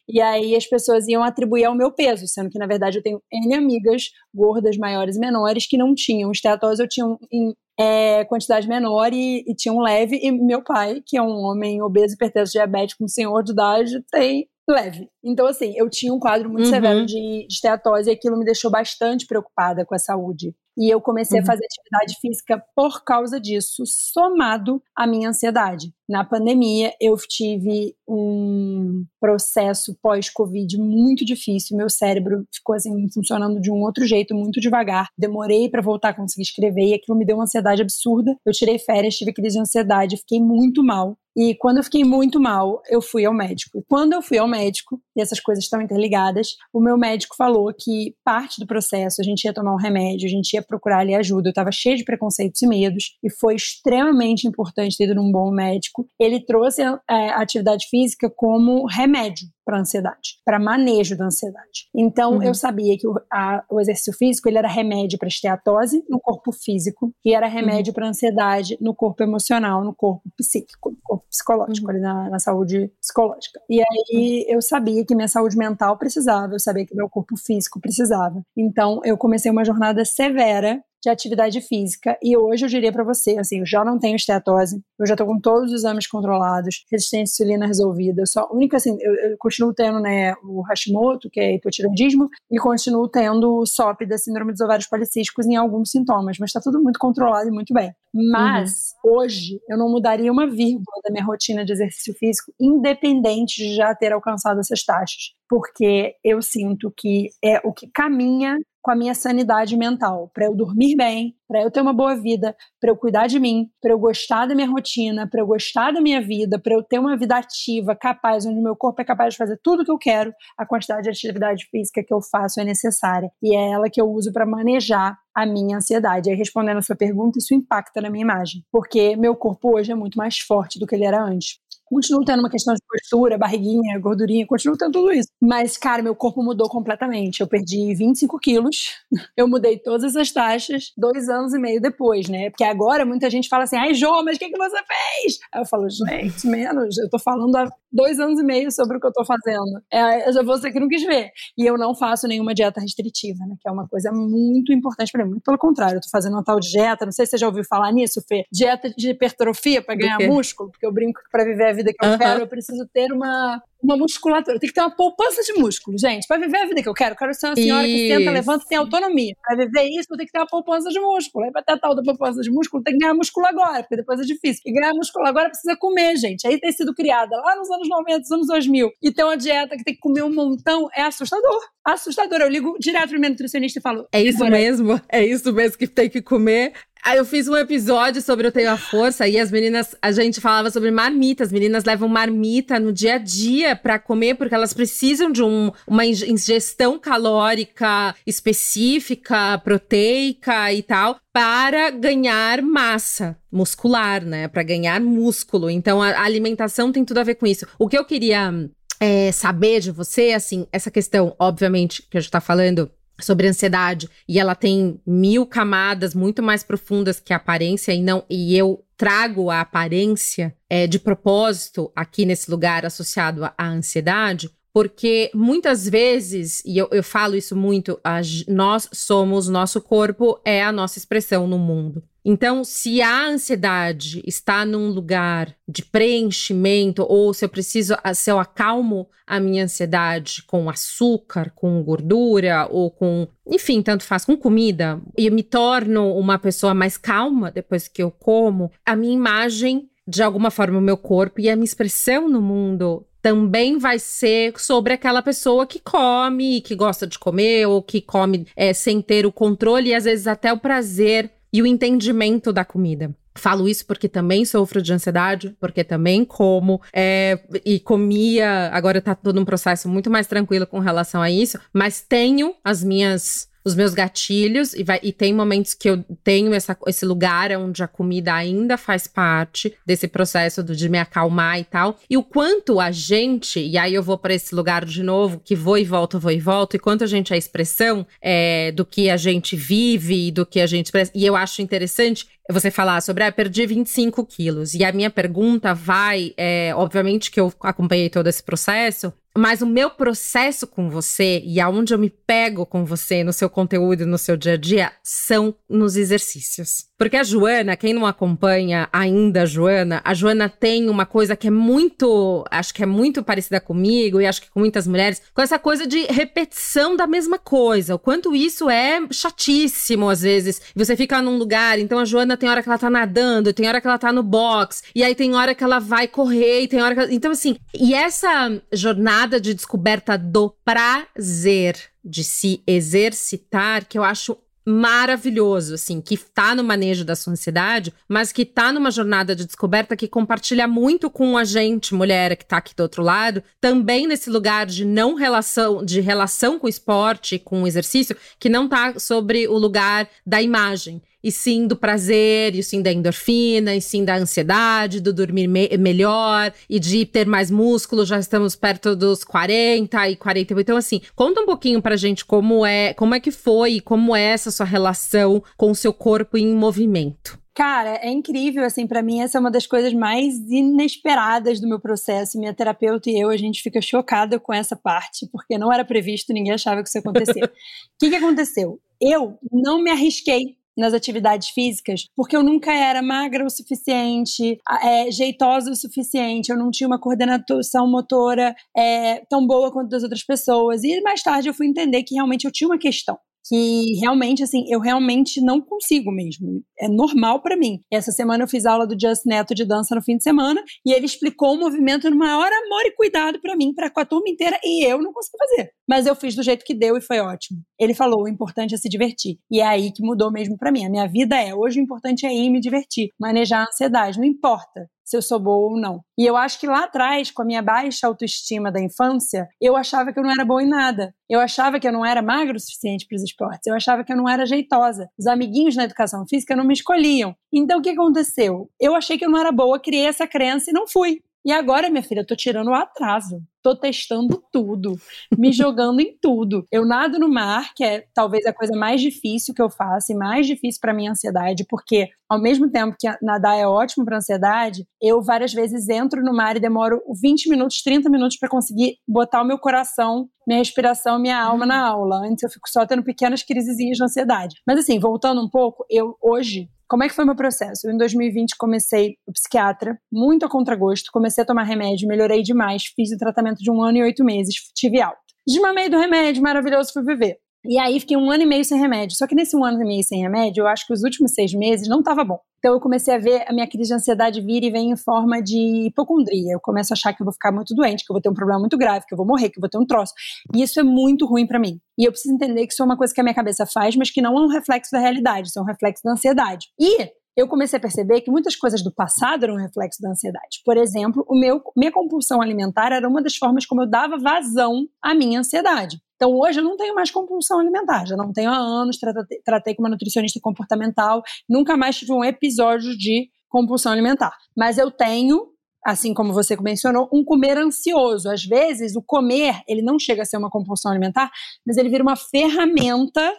E aí as pessoas iam atribuir ao meu peso, sendo que na verdade eu tenho N amigas gordas, maiores e menores que não tinham esteatose, eu tinha em é, quantidade menor e, e tinha um leve, e meu pai, que é um homem obeso, hipertenso, diabético, um senhor de idade, tem leve. Então, assim, eu tinha um quadro muito uhum. severo de, de esteatose e aquilo me deixou bastante preocupada com a saúde. E eu comecei uhum. a fazer atividade física por causa disso, somado à minha ansiedade. Na pandemia, eu tive um processo pós-Covid muito difícil. Meu cérebro ficou assim funcionando de um outro jeito, muito devagar. Demorei para voltar a conseguir escrever e aquilo me deu uma ansiedade absurda. Eu tirei férias, tive crise de ansiedade, fiquei muito mal. E quando eu fiquei muito mal, eu fui ao médico. E quando eu fui ao médico, e essas coisas estão interligadas, o meu médico falou que parte do processo a gente ia tomar um remédio, a gente ia procurar ali ajuda. Eu estava cheia de preconceitos e medos, e foi extremamente importante ter num bom médico. Ele trouxe é, a atividade física como remédio para ansiedade, para manejo da ansiedade. Então uhum. eu sabia que o, a, o, exercício físico ele era remédio para esteatose no corpo físico e era remédio uhum. para ansiedade no corpo emocional, no corpo psíquico, no corpo psicológico, uhum. ali na, na, saúde psicológica. E aí eu sabia que minha saúde mental precisava, eu sabia que meu corpo físico precisava. Então eu comecei uma jornada severa de atividade física. E hoje eu diria para você, assim, eu já não tenho esteatose, eu já tô com todos os exames controlados, resistência à insulina resolvida. Eu só, única assim, eu, eu, continuo tendo, né, o Hashimoto, que é hipotireoidismo, e continuo tendo o SOP da síndrome dos ovários policísticos em alguns sintomas, mas tá tudo muito controlado e muito bem. Mas uhum. hoje eu não mudaria uma vírgula da minha rotina de exercício físico, independente de já ter alcançado essas taxas, porque eu sinto que é o que caminha com a minha sanidade mental, para eu dormir bem, para eu ter uma boa vida, para eu cuidar de mim, para eu gostar da minha rotina, para eu gostar da minha vida, para eu ter uma vida ativa, capaz, onde meu corpo é capaz de fazer tudo o que eu quero, a quantidade de atividade física que eu faço é necessária e é ela que eu uso para manejar a minha ansiedade. Aí respondendo a sua pergunta, isso impacta na minha imagem, porque meu corpo hoje é muito mais forte do que ele era antes. Continuo tendo uma questão de postura, barriguinha, gordurinha, continuo tendo tudo isso. Mas, cara, meu corpo mudou completamente. Eu perdi 25 quilos, eu mudei todas essas taxas dois anos e meio depois, né? Porque agora muita gente fala assim, ai, Jô, mas o que, que você fez? Aí eu falo, gente, menos, eu tô falando há dois anos e meio sobre o que eu tô fazendo. É, você que não quis ver. E eu não faço nenhuma dieta restritiva, né? Que é uma coisa muito importante para mim. Muito pelo contrário, eu tô fazendo uma tal dieta, não sei se você já ouviu falar nisso, Fê. Dieta de hipertrofia para ganhar músculo, porque eu brinco que pra viver a vida que eu quero, eu preciso ter uma, uma musculatura. Tem que ter uma poupança de músculo, gente. Para viver a vida que eu quero, eu quero ser uma senhora isso. que senta, levanta e tem autonomia. Para viver isso, eu tenho que ter uma poupança de músculo. Aí, para ter a tal da poupança de músculo, tem que ganhar músculo agora, porque depois é difícil. E ganhar músculo agora precisa comer, gente. Aí ter sido criada lá nos anos 90, nos anos 2000, e ter uma dieta que tem que comer um montão, é assustador. Assustador. Eu ligo direto pro meu nutricionista e falo: É isso mesmo? É isso mesmo que tem que comer? Aí eu fiz um episódio sobre Eu Tenho a Força e as meninas, a gente falava sobre marmita. As meninas levam marmita no dia a dia para comer, porque elas precisam de um, uma ingestão calórica específica, proteica e tal, para ganhar massa muscular, né? Para ganhar músculo. Então a, alimentação tem tudo a ver com isso. O que eu queria é, saber de você, assim, essa questão, obviamente, que a gente tá falando sobre ansiedade e ela tem mil camadas muito mais profundas que a aparência e não e eu trago a aparência é, de propósito aqui nesse lugar associado à ansiedade porque muitas vezes, e eu, eu falo isso muito, a, nós somos, nosso corpo é a nossa expressão no mundo. Então, se a ansiedade está num lugar de preenchimento, ou se eu preciso, se eu acalmo a minha ansiedade com açúcar, com gordura, ou com, enfim, tanto faz, com comida, e me torno uma pessoa mais calma depois que eu como, a minha imagem de alguma forma o meu corpo e a minha expressão no mundo também vai ser sobre aquela pessoa que come, que gosta de comer, ou que come é, sem ter o controle e às vezes até o prazer e o entendimento da comida. Falo isso porque também sofro de ansiedade, porque também como é, e comia. Agora tá todo um processo muito mais tranquilo com relação a isso, mas tenho as minhas os meus gatilhos e, vai, e tem momentos que eu tenho essa, esse lugar onde a comida ainda faz parte desse processo do, de me acalmar e tal. E o quanto a gente, e aí eu vou para esse lugar de novo, que vou e volto, vou e volto, e quanto a gente é expressão é, do que a gente vive e do que a gente expressa. E eu acho interessante você falar sobre, ah, perdi 25 quilos. E a minha pergunta vai, é, obviamente que eu acompanhei todo esse processo, mas o meu processo com você e aonde eu me pego com você no seu conteúdo e no seu dia a dia são nos exercícios. Porque a Joana, quem não acompanha ainda a Joana, a Joana tem uma coisa que é muito, acho que é muito parecida comigo e acho que com muitas mulheres, com essa coisa de repetição da mesma coisa. O quanto isso é chatíssimo às vezes. Você fica num lugar, então a Joana tem hora que ela tá nadando, tem hora que ela tá no box, e aí tem hora que ela vai correr, e tem hora que ela... Então assim, e essa jornada de descoberta do prazer de se exercitar, que eu acho maravilhoso, assim, que tá no manejo da sua ansiedade, mas que tá numa jornada de descoberta que compartilha muito com a gente, mulher que tá aqui do outro lado, também nesse lugar de não relação, de relação com o esporte, com o exercício, que não tá sobre o lugar da imagem e sim do prazer, e sim da endorfina, e sim da ansiedade, do dormir me melhor e de ter mais músculo. Já estamos perto dos 40 e 48. Então, assim, conta um pouquinho pra gente como é, como é que foi e como é essa sua relação com o seu corpo em movimento. Cara, é incrível, assim, para mim essa é uma das coisas mais inesperadas do meu processo. Minha terapeuta e eu, a gente fica chocada com essa parte, porque não era previsto, ninguém achava que isso ia acontecer. O que, que aconteceu? Eu não me arrisquei nas atividades físicas, porque eu nunca era magra o suficiente, é, jeitosa o suficiente, eu não tinha uma coordenação motora é, tão boa quanto das outras pessoas. E mais tarde eu fui entender que realmente eu tinha uma questão que realmente, assim, eu realmente não consigo mesmo. É normal para mim. Essa semana eu fiz aula do Just Neto de dança no fim de semana e ele explicou o movimento no maior amor e cuidado para mim, para com a turma inteira, e eu não consegui fazer. Mas eu fiz do jeito que deu e foi ótimo. Ele falou: o importante é se divertir. E é aí que mudou mesmo para mim. A minha vida é: hoje o importante é ir me divertir, manejar a ansiedade, não importa se eu sou boa ou não. E eu acho que lá atrás, com a minha baixa autoestima da infância, eu achava que eu não era boa em nada. Eu achava que eu não era magra o suficiente para os esportes. Eu achava que eu não era jeitosa. Os amiguinhos na educação física não me escolhiam. Então o que aconteceu? Eu achei que eu não era boa, criei essa crença e não fui. E agora, minha filha, eu tô tirando o atraso. Tô testando tudo, me jogando em tudo. Eu nado no mar, que é talvez a coisa mais difícil que eu faço e mais difícil para minha ansiedade, porque ao mesmo tempo que nadar é ótimo para ansiedade, eu várias vezes entro no mar e demoro 20 minutos, 30 minutos para conseguir botar o meu coração, minha respiração, minha alma na aula. Antes eu fico só tendo pequenas crisezinhas de ansiedade. Mas assim, voltando um pouco, eu hoje como é que foi meu processo? Eu, em 2020, comecei o psiquiatra, muito a contragosto, comecei a tomar remédio, melhorei demais, fiz o tratamento de um ano e oito meses, tive alta. Desmamei do remédio, maravilhoso, fui viver. E aí fiquei um ano e meio sem remédio. Só que nesse um ano e meio sem remédio, eu acho que os últimos seis meses não estava bom. Então eu comecei a ver a minha crise de ansiedade vir e vem em forma de hipocondria. Eu começo a achar que eu vou ficar muito doente, que eu vou ter um problema muito grave, que eu vou morrer, que eu vou ter um troço. E isso é muito ruim para mim. E eu preciso entender que isso é uma coisa que a minha cabeça faz, mas que não é um reflexo da realidade, isso é um reflexo da ansiedade. E eu comecei a perceber que muitas coisas do passado eram um reflexo da ansiedade. Por exemplo, o meu, minha compulsão alimentar era uma das formas como eu dava vazão à minha ansiedade. Então, hoje eu não tenho mais compulsão alimentar, já não tenho há anos, tratei, tratei com uma nutricionista comportamental, nunca mais tive um episódio de compulsão alimentar. Mas eu tenho, assim como você mencionou, um comer ansioso. Às vezes, o comer, ele não chega a ser uma compulsão alimentar, mas ele vira uma ferramenta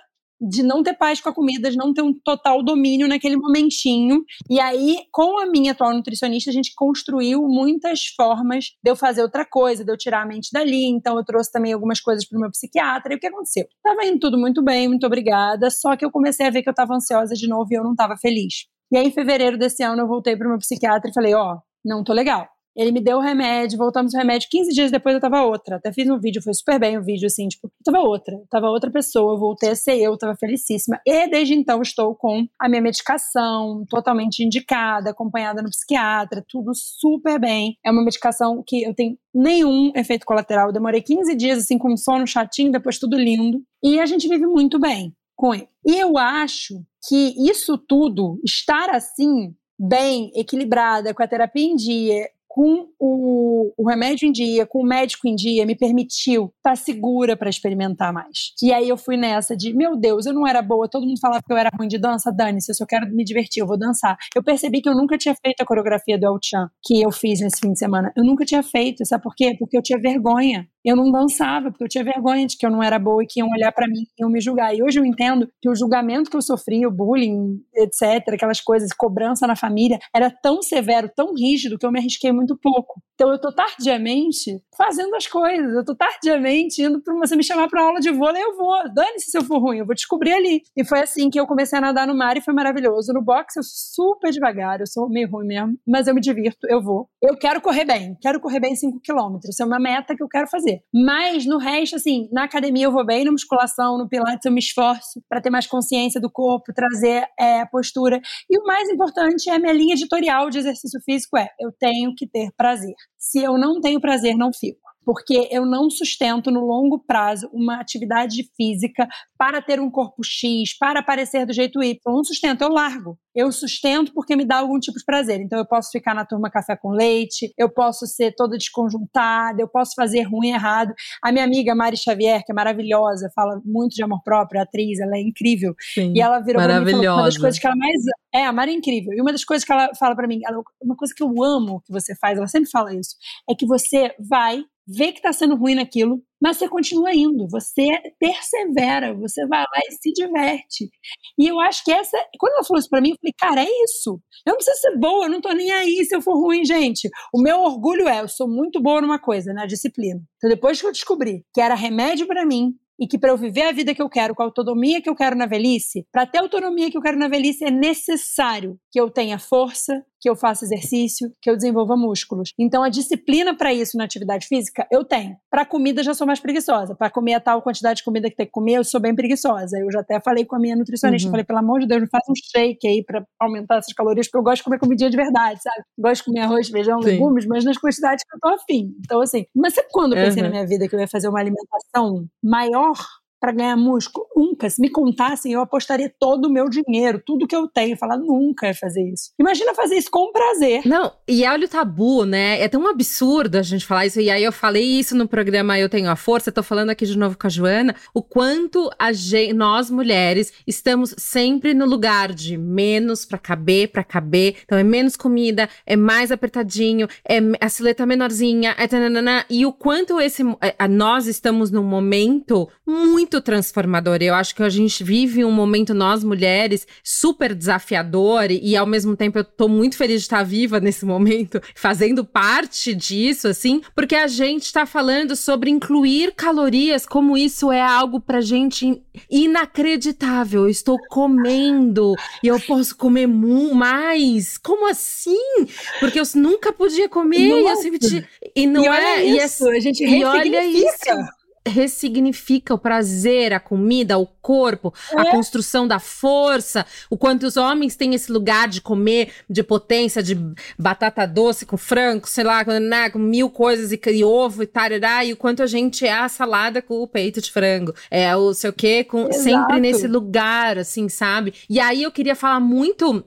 de não ter paz com a comida, de não ter um total domínio naquele momentinho. E aí, com a minha atual nutricionista, a gente construiu muitas formas de eu fazer outra coisa, de eu tirar a mente dali. Então, eu trouxe também algumas coisas para o meu psiquiatra. E o que aconteceu? Tava indo tudo muito bem, muito obrigada. Só que eu comecei a ver que eu estava ansiosa de novo e eu não estava feliz. E aí, em fevereiro desse ano, eu voltei para o meu psiquiatra e falei: Ó, oh, não tô legal Ele me deu o remédio, voltamos o remédio. 15 dias depois eu tava outra. Até fiz um vídeo, foi super bem o um vídeo, assim, tipo, eu tava outra. Eu tava outra pessoa, voltei a ser eu, tava felicíssima. E desde então estou com a minha medicação totalmente indicada, acompanhada no psiquiatra, tudo super bem. É uma medicação que eu tenho nenhum efeito colateral. Eu demorei 15 dias, assim, com sono chatinho, depois tudo lindo. E a gente vive muito bem com ele. E eu acho que isso tudo, estar assim, bem, equilibrada, com a terapia em dia, com o, o, remédio em dia, com o médico em dia, me permitiu estar tá segura para experimentar mais. E aí eu fui nessa de, meu Deus, eu não era boa, todo mundo falava que eu era ruim de dança, dane-se, eu só quero me divertir, eu vou dançar. Eu percebi que eu nunca tinha feito a coreografia do El Chan, que eu fiz nesse fim de semana. Eu nunca tinha feito, sabe por quê? Porque eu tinha vergonha. Eu não dançava, porque eu tinha vergonha de que eu não era boa e que iam olhar para mim e iam me julgar. E hoje eu entendo que o julgamento que eu sofri, o bullying, etc., aquelas coisas, cobrança na família, era tão severo, tão rígido, que eu me arrisquei muito muito pouco. Então eu tô tardiamente fazendo as coisas, eu tô tardiamente indo para você me chamar para aula de vôlei, eu vou. Dane-se se eu for ruim, eu vou descobrir ali. E foi assim que eu comecei a nadar no mar e foi maravilhoso. No boxe eu sou super devagar, eu sou meio ruim mesmo, mas eu me divirto, eu vou. Eu quero correr bem, quero correr bem 5 quilômetros, isso é uma meta que eu quero fazer. Mas no resto, assim, na academia eu vou bem, na musculação, no pilates eu me esforço para ter mais consciência do corpo, trazer é, a postura. E o mais importante é a minha linha editorial de exercício físico é, eu tenho que ter prazer. Se eu não tenho prazer, não fico porque eu não sustento no longo prazo uma atividade física para ter um corpo X, para aparecer do jeito Y. Não sustento, eu largo. Eu sustento porque me dá algum tipo de prazer. Então eu posso ficar na turma café com leite, eu posso ser toda desconjuntada, eu posso fazer ruim e errado. A minha amiga Mari Xavier, que é maravilhosa, fala muito de amor próprio, atriz, ela é incrível. Sim, e ela virou pra mim falou uma das coisas que ela mais é, a Mari é incrível. E uma das coisas que ela fala para mim, ela, uma coisa que eu amo que você faz, ela sempre fala isso, é que você vai vê que está sendo ruim naquilo, mas você continua indo, você persevera, você vai lá e se diverte. E eu acho que essa, quando ela falou isso para mim, eu falei, cara, é isso. Eu não preciso ser boa, eu não tô nem aí se eu for ruim, gente. O meu orgulho é, eu sou muito boa numa coisa, na disciplina. Então depois que eu descobri que era remédio para mim, e que para eu viver a vida que eu quero, com a autonomia que eu quero na velhice, para ter a autonomia que eu quero na velhice é necessário que eu tenha força, que eu faça exercício, que eu desenvolva músculos. Então, a disciplina para isso na atividade física, eu tenho. Para comida, já sou mais preguiçosa. Para comer a tal quantidade de comida que tem que comer, eu sou bem preguiçosa. Eu já até falei com a minha nutricionista, uhum. falei, pelo amor de Deus, me faça um shake aí para aumentar essas calorias, porque eu gosto de comer comidinha de verdade, sabe? Gosto de comer arroz, feijão, Sim. legumes, mas nas quantidades que eu tô afim. Então, assim, mas sabe quando eu pensei uhum. na minha vida que eu ia fazer uma alimentação maior para ganhar músculo? Nunca. Se me contassem, eu apostaria todo o meu dinheiro, tudo que eu tenho. Falar, nunca ia fazer isso. Imagina fazer isso com prazer. Não, e olha o tabu, né? É tão absurdo a gente falar isso. E aí eu falei isso no programa Eu Tenho a Força, tô falando aqui de novo com a Joana, o quanto a gente, nós mulheres estamos sempre no lugar de menos para caber, para caber. Então é menos comida, é mais apertadinho, é a sileta menorzinha, é tananana, e o quanto esse é, nós estamos num momento muito muito transformador. Eu acho que a gente vive um momento, nós mulheres, super desafiador e, ao mesmo tempo eu tô muito feliz de estar viva nesse momento, fazendo parte disso, assim, porque a gente tá falando sobre incluir calorias, como isso é algo pra gente inacreditável. Eu estou comendo e eu posso comer mais. Como assim? Porque eu nunca podia comer Nossa. e eu sempre E não e é. Isso, e é, a gente e olha isso ressignifica o prazer, a comida, o corpo, é. a construção da força, o quanto os homens têm esse lugar de comer, de potência, de batata doce com frango, sei lá, com, né, com mil coisas e, e ovo e tarará, e o quanto a gente é a salada com o peito de frango, é o sei o quê, com, sempre nesse lugar, assim, sabe? E aí eu queria falar muito,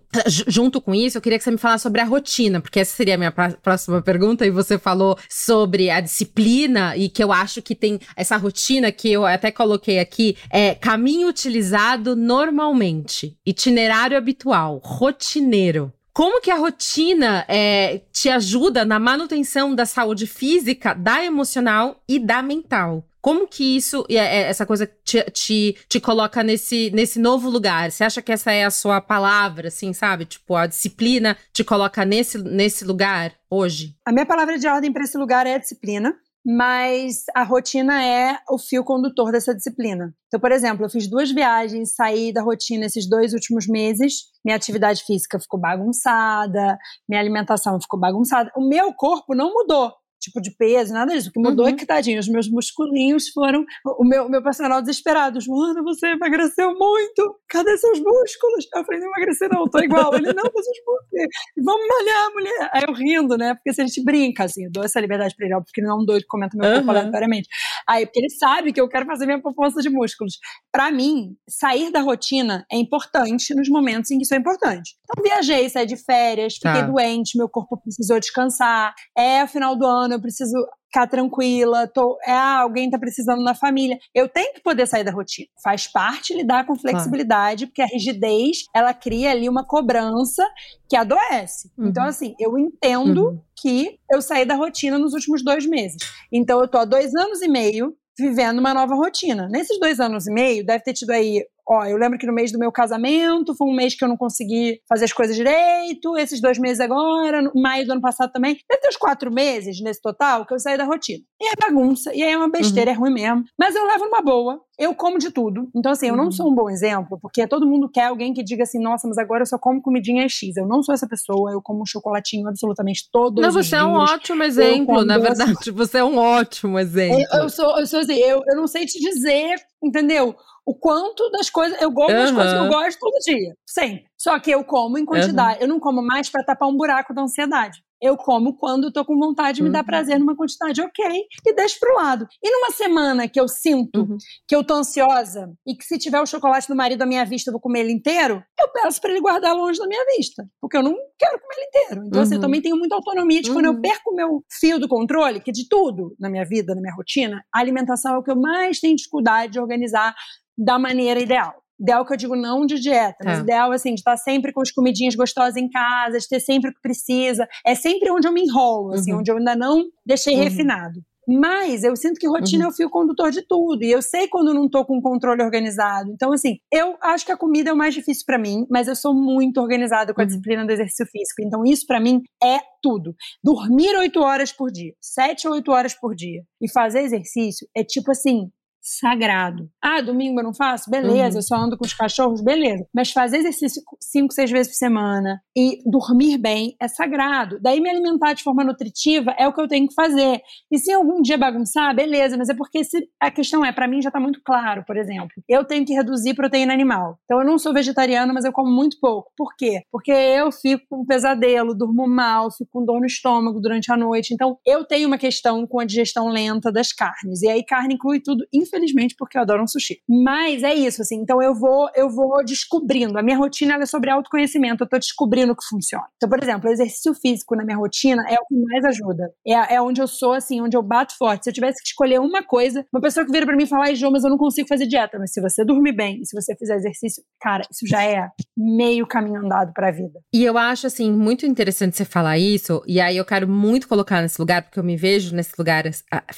junto com isso, eu queria que você me falasse sobre a rotina, porque essa seria a minha próxima pergunta, e você falou sobre a disciplina, e que eu acho que tem essa rotina que eu até coloquei aqui é caminho utilizado normalmente, itinerário habitual, rotineiro. Como que a rotina é, te ajuda na manutenção da saúde física, da emocional e da mental? Como que isso, é, é, essa coisa te, te, te coloca nesse, nesse novo lugar? Você acha que essa é a sua palavra, assim, sabe? Tipo, a disciplina te coloca nesse, nesse lugar hoje? A minha palavra de ordem para esse lugar é disciplina mas a rotina é o fio condutor dessa disciplina. Então, por exemplo, eu fiz duas viagens, saí da rotina esses dois últimos meses, minha atividade física ficou bagunçada, minha alimentação ficou bagunçada. O meu corpo não mudou, tipo de peso, nada disso. O que mudou é uhum. é que, tadinho, os meus musculinhos foram. O meu, meu personal desesperado. Mano, você emagreceu muito. Cadê seus músculos? Eu falei, não emagreci, não, tô igual. Ele, não, mas os músculos. Vamos malhar, mulher. Aí eu rindo, né? Porque se a gente brinca, assim, eu dou essa liberdade pra ele, porque ele não é um doido que comenta meu corpo uhum. aleatoriamente. Aí, porque ele sabe que eu quero fazer minha proposta de músculos. Para mim, sair da rotina é importante nos momentos em que isso é importante. Então, viajei, saí de férias, fiquei tá. doente, meu corpo precisou descansar. É final do ano, eu preciso ficar tranquila, tô, é, ah, alguém tá precisando na família. Eu tenho que poder sair da rotina. Faz parte lidar com flexibilidade, claro. porque a rigidez, ela cria ali uma cobrança que adoece. Uhum. Então, assim, eu entendo uhum. que eu saí da rotina nos últimos dois meses. Então, eu tô há dois anos e meio vivendo uma nova rotina. Nesses dois anos e meio, deve ter tido aí Ó, eu lembro que no mês do meu casamento foi um mês que eu não consegui fazer as coisas direito, esses dois meses agora, maio do ano passado também. Deve ter uns quatro meses nesse total que eu saí da rotina. E é bagunça, e aí é uma besteira, uhum. é ruim mesmo. Mas eu levo numa boa, eu como de tudo. Então, assim, eu não uhum. sou um bom exemplo, porque todo mundo quer alguém que diga assim, nossa, mas agora eu só como comidinha X. Eu não sou essa pessoa, eu como um chocolatinho absolutamente todos não, os dias. Não, você é um ótimo exemplo, na verdade. Você é um ótimo exemplo. Eu, eu sou, eu sou assim, eu, eu não sei te dizer, entendeu? O quanto das coisas. Eu como uhum. das coisas que eu gosto todo dia, sempre. Só que eu como em quantidade. Uhum. Eu não como mais para tapar um buraco da ansiedade. Eu como quando eu com vontade, me dá uhum. prazer numa quantidade ok e deixo pro lado. E numa semana que eu sinto uhum. que eu tô ansiosa e que se tiver o chocolate do marido à minha vista eu vou comer ele inteiro, eu peço para ele guardar longe da minha vista, porque eu não quero comer ele inteiro. Então, uhum. assim, eu uhum. também tenho muita autonomia de quando eu uhum. perco o meu fio do controle, que de tudo na minha vida, na minha rotina, a alimentação é o que eu mais tenho dificuldade de organizar da maneira ideal. Ideal que eu digo não de dieta, mas é. ideal assim, de estar sempre com as comidinhas gostosas em casa, de ter sempre o que precisa. É sempre onde eu me enrolo, assim, uhum. onde eu ainda não deixei uhum. refinado. Mas eu sinto que rotina uhum. é o fio condutor de tudo. E eu sei quando não tô com controle organizado. Então, assim, eu acho que a comida é o mais difícil para mim, mas eu sou muito organizada com a uhum. disciplina do exercício físico. Então, isso para mim é tudo. Dormir oito horas por dia, sete ou oito horas por dia, e fazer exercício é tipo assim, sagrado. Ah, domingo eu não faço? Beleza, uhum. eu só ando com os cachorros? Beleza. Mas fazer exercício cinco, seis vezes por semana e dormir bem é sagrado. Daí me alimentar de forma nutritiva é o que eu tenho que fazer. E se algum dia bagunçar, beleza, mas é porque se, a questão é, para mim já tá muito claro, por exemplo, eu tenho que reduzir proteína animal. Então eu não sou vegetariana, mas eu como muito pouco. Por quê? Porque eu fico com um pesadelo, durmo mal, fico com dor no estômago durante a noite. Então eu tenho uma questão com a digestão lenta das carnes. E aí carne inclui tudo, infelizmente infelizmente, porque eu adoro um sushi. Mas é isso, assim. Então eu vou, eu vou descobrindo. A minha rotina é sobre autoconhecimento. Eu tô descobrindo o que funciona. Então, por exemplo, o exercício físico na minha rotina é o que mais ajuda. É, é onde eu sou, assim, onde eu bato forte. Se eu tivesse que escolher uma coisa, uma pessoa que vira para mim e fala, ai, João, mas eu não consigo fazer dieta. Mas se você dormir bem e se você fizer exercício, cara, isso já é meio caminho andado pra vida. E eu acho, assim, muito interessante você falar isso. E aí eu quero muito colocar nesse lugar, porque eu me vejo nesse lugar,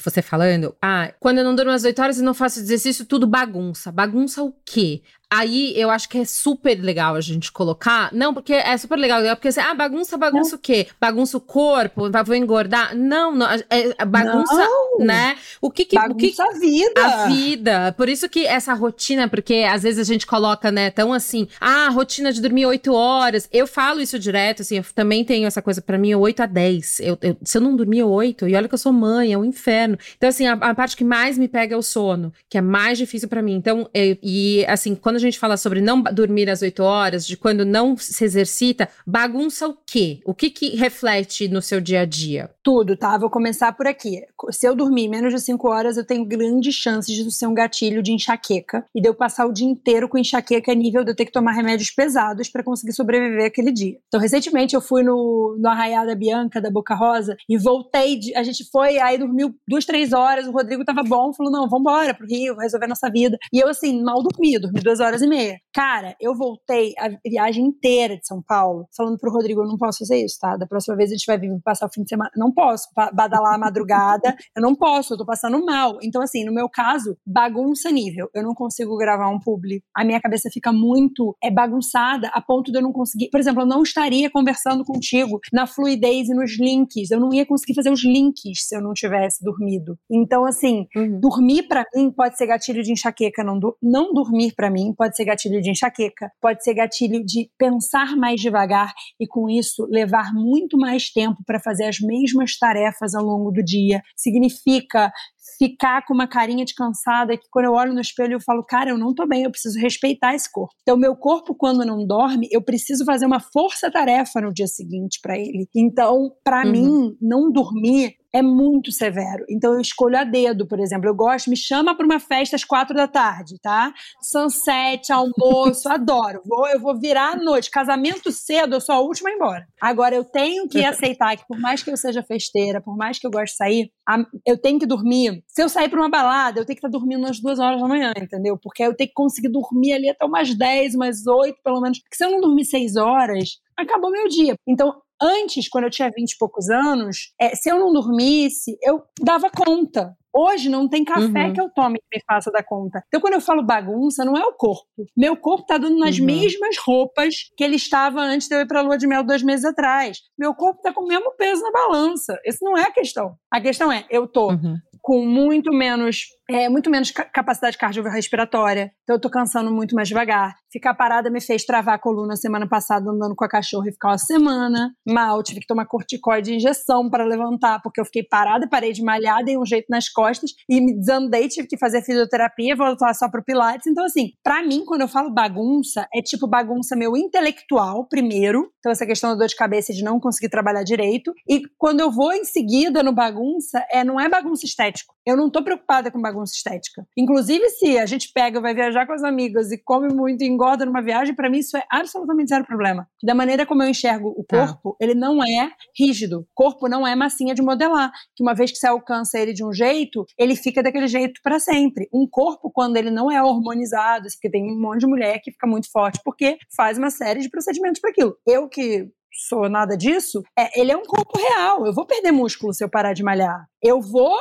você falando, ah, quando eu não durmo às 8 horas, eu não faço exercício, tudo bagunça. Bagunça o quê? Aí eu acho que é super legal a gente colocar. Não, porque é super legal. Porque assim, ah, bagunça, bagunça não. o quê? Bagunça o corpo, vou engordar. Não, não. É, é bagunça, não. né? O que que. Bagunça o que, a vida. A vida. Por isso que essa rotina, porque às vezes a gente coloca, né, tão assim, ah, rotina de dormir oito horas. Eu falo isso direto, assim, eu também tenho essa coisa para mim, oito a dez. Eu, eu, se eu não dormir oito, e olha que eu sou mãe, é um inferno. Então, assim, a, a parte que mais me pega é o sono, que é mais difícil para mim. Então, eu, e assim, quando a gente fala sobre não dormir às 8 horas, de quando não se exercita, bagunça o quê? O que que reflete no seu dia a dia? Tudo, tá? Vou começar por aqui. Se eu dormir menos de 5 horas, eu tenho grandes chances de ser um gatilho de enxaqueca e de eu passar o dia inteiro com enxaqueca a nível de eu ter que tomar remédios pesados para conseguir sobreviver aquele dia. Então, recentemente eu fui no, no Arraiada Bianca da Boca Rosa e voltei, de, a gente foi, aí dormiu duas, três horas, o Rodrigo tava bom, falou, não, vambora pro Rio, resolver nossa vida. E eu, assim, mal dormi, dormi duas horas e meia. Cara, eu voltei a viagem inteira de São Paulo, falando pro Rodrigo, eu não posso fazer isso, tá? Da próxima vez a gente vai vir passar o fim de semana. Não posso badalar a madrugada, eu não posso, eu tô passando mal. Então, assim, no meu caso, bagunça nível. Eu não consigo gravar um publi. A minha cabeça fica muito é bagunçada a ponto de eu não conseguir. Por exemplo, eu não estaria conversando contigo na fluidez e nos links. Eu não ia conseguir fazer os links se eu não tivesse dormido. Então, assim, uhum. dormir para mim pode ser gatilho de enxaqueca. Não, não dormir para mim pode ser gatilho de enxaqueca. Pode ser gatilho de pensar mais devagar e, com isso, levar muito mais tempo para fazer as mesmas tarefas ao longo do dia. Significa ficar com uma carinha de cansada que quando eu olho no espelho eu falo, cara, eu não tô bem, eu preciso respeitar esse corpo. Então, meu corpo, quando não dorme, eu preciso fazer uma força-tarefa no dia seguinte para ele. Então, para uhum. mim, não dormir é muito severo. Então eu escolho a dedo, por exemplo. Eu gosto, me chama para uma festa às quatro da tarde, tá? Sunset, almoço, adoro. Vou, eu vou virar à noite. Casamento cedo, eu sou a última a ir embora. Agora eu tenho que aceitar que por mais que eu seja festeira, por mais que eu goste de sair, eu tenho que dormir. Se eu sair para uma balada, eu tenho que estar dormindo às duas horas da manhã, entendeu? Porque eu tenho que conseguir dormir ali até umas dez, umas oito, pelo menos. Porque se eu não dormir seis horas, acabou meu dia. Então, Antes, quando eu tinha 20 e poucos anos, é, se eu não dormisse, eu dava conta. Hoje não tem café uhum. que eu tome que me faça da conta. Então, quando eu falo bagunça, não é o corpo. Meu corpo tá dando nas uhum. mesmas roupas que ele estava antes de eu ir pra lua de mel dois meses atrás. Meu corpo tá com o mesmo peso na balança. Isso não é a questão. A questão é, eu tô uhum. Com muito menos é, muito menos capacidade cardiorrespiratória. Então eu tô cansando muito mais devagar. Ficar parada me fez travar a coluna semana passada andando com a cachorra e ficar uma semana mal. Tive que tomar corticoide de injeção para levantar, porque eu fiquei parada, parei de malhar, dei um jeito nas costas e me desandei, tive que fazer fisioterapia, voltar só pro Pilates. Então, assim, para mim, quando eu falo bagunça, é tipo bagunça meu intelectual, primeiro. Então, essa questão da dor de cabeça de não conseguir trabalhar direito. E quando eu vou em seguida no bagunça, é, não é bagunça estético. Eu não tô preocupada com bagunça estética. Inclusive, se a gente pega, vai viajar com as amigas e come muito e engorda numa viagem, para mim isso é absolutamente zero problema. Da maneira como eu enxergo o tá. corpo, tá. ele não é rígido. O corpo não é massinha de modelar. Que uma vez que você alcança ele de um jeito, ele fica daquele jeito para sempre. Um corpo, quando ele não é hormonizado, porque tem um monte de mulher que fica muito forte, porque faz uma série de procedimentos para aquilo. Eu que sou nada disso, é, ele é um corpo real. Eu vou perder músculo se eu parar de malhar. Eu vou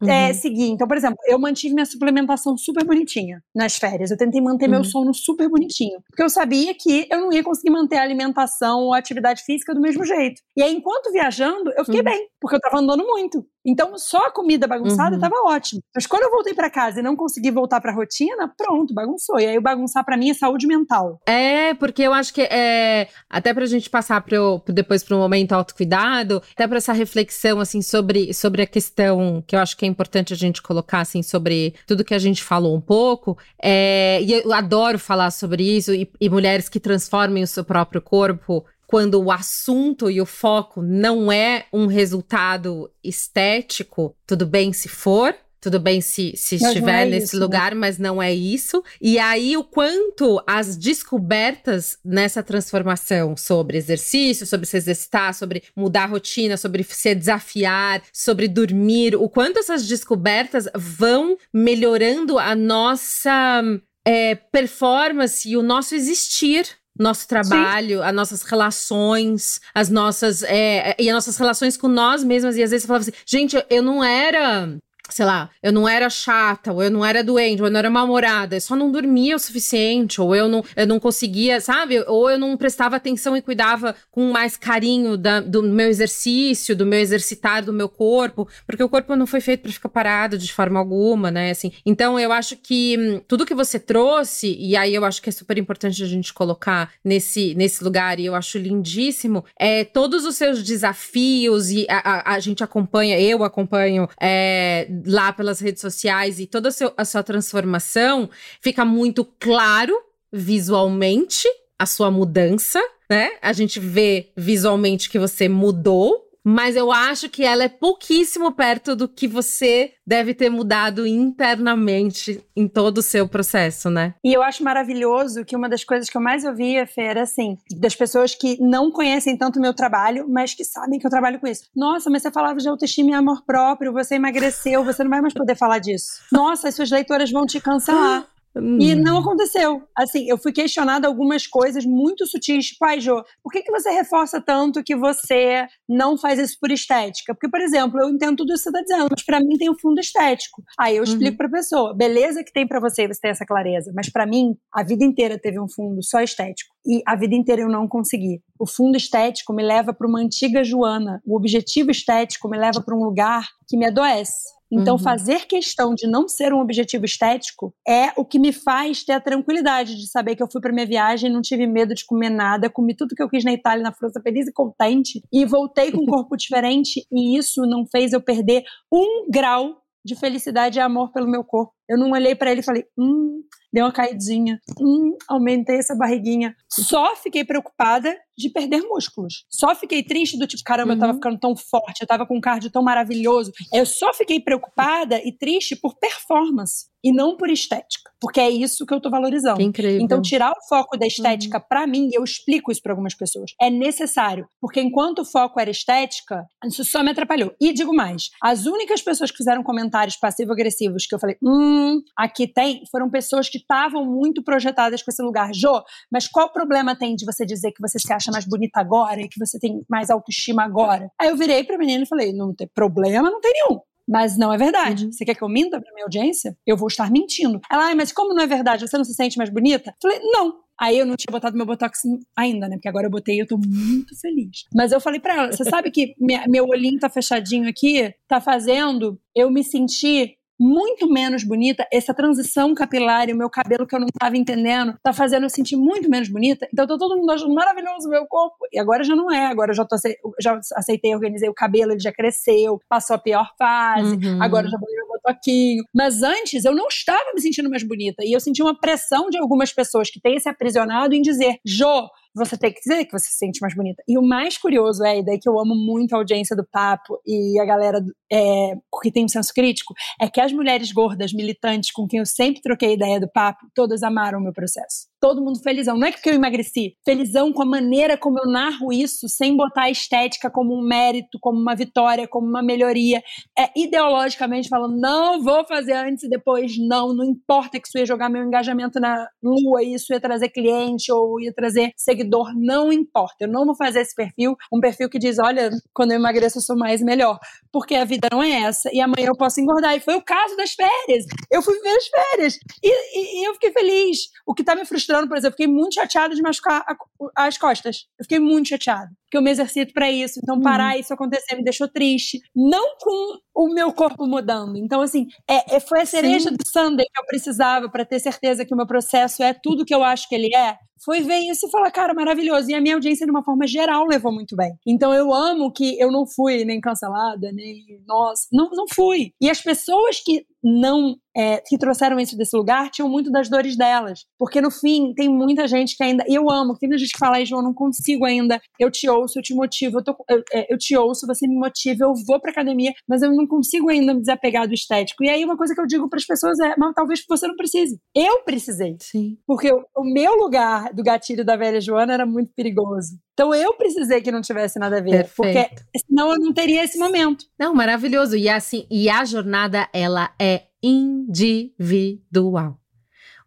uhum. é, seguir. Então, por exemplo, eu mantive minha suplementação super bonitinha nas férias. Eu tentei manter uhum. meu sono super bonitinho. Porque eu sabia que eu não ia conseguir manter a alimentação ou a atividade física do mesmo jeito. E aí, enquanto viajando, eu fiquei uhum. bem, porque eu tava andando muito. Então, só a comida bagunçada estava uhum. ótimo. Mas quando eu voltei para casa e não consegui voltar para a rotina, pronto, bagunçou. E aí, o bagunçar para mim é saúde mental. É, porque eu acho que é. Até pra gente passar pro, depois para o momento autocuidado, até para essa reflexão, assim, sobre, sobre a questão que eu acho que é importante a gente colocar, assim, sobre tudo que a gente falou um pouco. É, e eu adoro falar sobre isso, e, e mulheres que transformem o seu próprio corpo quando o assunto e o foco não é um resultado estético, tudo bem se for, tudo bem se, se estiver é nesse isso, né? lugar, né? mas não é isso. E aí, o quanto as descobertas nessa transformação sobre exercício, sobre se exercitar, sobre mudar a rotina, sobre se desafiar, sobre dormir, o quanto essas descobertas vão melhorando a nossa é, performance e o nosso existir nosso trabalho, Sim. as nossas relações, as nossas. É, e as nossas relações com nós mesmas. E às vezes você falava assim, gente, eu não era sei lá, eu não era chata, ou eu não era doente, ou eu não era mal-humorada, eu só não dormia o suficiente, ou eu não, eu não conseguia, sabe? Ou eu não prestava atenção e cuidava com mais carinho da, do meu exercício, do meu exercitar do meu corpo, porque o corpo não foi feito para ficar parado de forma alguma, né? Assim, então eu acho que hum, tudo que você trouxe, e aí eu acho que é super importante a gente colocar nesse, nesse lugar, e eu acho lindíssimo, é todos os seus desafios, e a, a, a gente acompanha, eu acompanho, é, lá pelas redes sociais e toda a, seu, a sua transformação, fica muito claro visualmente a sua mudança, né? A gente vê visualmente que você mudou mas eu acho que ela é pouquíssimo perto do que você deve ter mudado internamente em todo o seu processo, né? E eu acho maravilhoso que uma das coisas que eu mais ouvia, Fê, era assim, das pessoas que não conhecem tanto o meu trabalho, mas que sabem que eu trabalho com isso. Nossa, mas você falava de autoestima e amor próprio, você emagreceu, você não vai mais poder falar disso. Nossa, as suas leitoras vão te cancelar. Hum. E não aconteceu. Assim, eu fui questionada algumas coisas muito sutis, tipo, ai, Jô, por que, que você reforça tanto que você não faz isso por estética? Porque, por exemplo, eu entendo tudo isso que você está dizendo, mas para mim tem um fundo estético. Aí eu explico uhum. pra pessoa, beleza que tem para você, você tem essa clareza, mas para mim, a vida inteira teve um fundo só estético. E a vida inteira eu não consegui. O fundo estético me leva para uma antiga Joana. O objetivo estético me leva para um lugar que me adoece. Então, uhum. fazer questão de não ser um objetivo estético é o que me faz ter a tranquilidade de saber que eu fui para minha viagem, não tive medo de comer nada, comi tudo que eu quis na Itália, na França, feliz e contente, e voltei com um corpo diferente, e isso não fez eu perder um grau de felicidade e amor pelo meu corpo. Eu não olhei para ele e falei, hum, deu uma caidinha, hum, aumentei essa barriguinha. Só fiquei preocupada de perder músculos. Só fiquei triste do tipo, caramba, uhum. eu tava uhum. ficando tão forte, eu tava com um cardio tão maravilhoso. Eu só fiquei preocupada e triste por performance e não por estética, porque é isso que eu tô valorizando. Que incrível. Então, tirar o foco da estética, uhum. para mim, eu explico isso para algumas pessoas, é necessário, porque enquanto o foco era estética, isso só me atrapalhou. E digo mais, as únicas pessoas que fizeram comentários passivo-agressivos que eu falei, hum, aqui tem, foram pessoas que estavam muito projetadas com esse lugar. Jô, mas qual problema tem de você dizer que você se acha mais bonita agora e que você tem mais autoestima agora? Aí eu virei pra menina e falei, não tem problema, não tem nenhum. Mas não é verdade. Uhum. Você quer que eu minta pra minha audiência? Eu vou estar mentindo. Ela, ah, mas como não é verdade? Você não se sente mais bonita? Eu falei, não. Aí eu não tinha botado meu botox ainda, né? Porque agora eu botei e eu tô muito feliz. Mas eu falei pra ela: você sabe que minha, meu olhinho tá fechadinho aqui? Tá fazendo eu me sentir muito menos bonita. Essa transição capilar e o meu cabelo que eu não estava entendendo tá fazendo eu sentir muito menos bonita. Então tá todo mundo achando maravilhoso o meu corpo. E agora já não é. Agora eu já, tô, já aceitei, organizei o cabelo, ele já cresceu, passou a pior fase. Uhum. Agora eu já botei meu botoquinho. Mas antes eu não estava me sentindo mais bonita. E eu senti uma pressão de algumas pessoas que têm se aprisionado em dizer: Jô, você tem que dizer que você se sente mais bonita. E o mais curioso é, e daí que eu amo muito a audiência do papo e a galera é, que tem um senso crítico, é que as mulheres gordas, militantes, com quem eu sempre troquei ideia do papo, todas amaram o meu processo todo mundo felizão. Não é que eu emagreci, felizão com a maneira como eu narro isso, sem botar a estética como um mérito, como uma vitória, como uma melhoria. É ideologicamente falando, não vou fazer antes e depois, não, não importa que isso ia jogar meu engajamento na lua, isso ia trazer cliente ou ia trazer seguidor, não importa. Eu não vou fazer esse perfil, um perfil que diz, olha, quando eu emagreço eu sou mais melhor, porque a vida não é essa e amanhã eu posso engordar. E foi o caso das férias. Eu fui ver as férias e, e, e eu fiquei feliz. O que tá me frustrando frustrando, por exemplo, fiquei muito chateada de machucar a, as costas. Eu fiquei muito chateada. Porque eu me exercito para isso. Então, parar uhum. isso acontecer me deixou triste. Não com o meu corpo mudando. Então, assim, é, é foi a cereja Sim. do Sunday que eu precisava para ter certeza que o meu processo é tudo que eu acho que ele é foi ver isso e falar, cara, maravilhoso. E a minha audiência, de uma forma geral, levou muito bem. Então eu amo que eu não fui nem cancelada, nem nossa, não, não fui. E as pessoas que não é, que trouxeram isso desse lugar tinham muito das dores delas. Porque no fim, tem muita gente que ainda. E eu amo, tem muita gente que fala, João, não consigo ainda. Eu te ouço, eu te motivo, eu, tô, eu, é, eu te ouço, você me motiva, eu vou pra academia, mas eu não consigo ainda me desapegar do estético. E aí uma coisa que eu digo para as pessoas é, mas talvez você não precise. Eu precisei. Sim. Porque o, o meu lugar do gatilho da velha Joana era muito perigoso. Então eu precisei que não tivesse nada a ver, Perfeito. porque senão eu não teria esse momento. Não, maravilhoso. E assim, e a jornada ela é individual.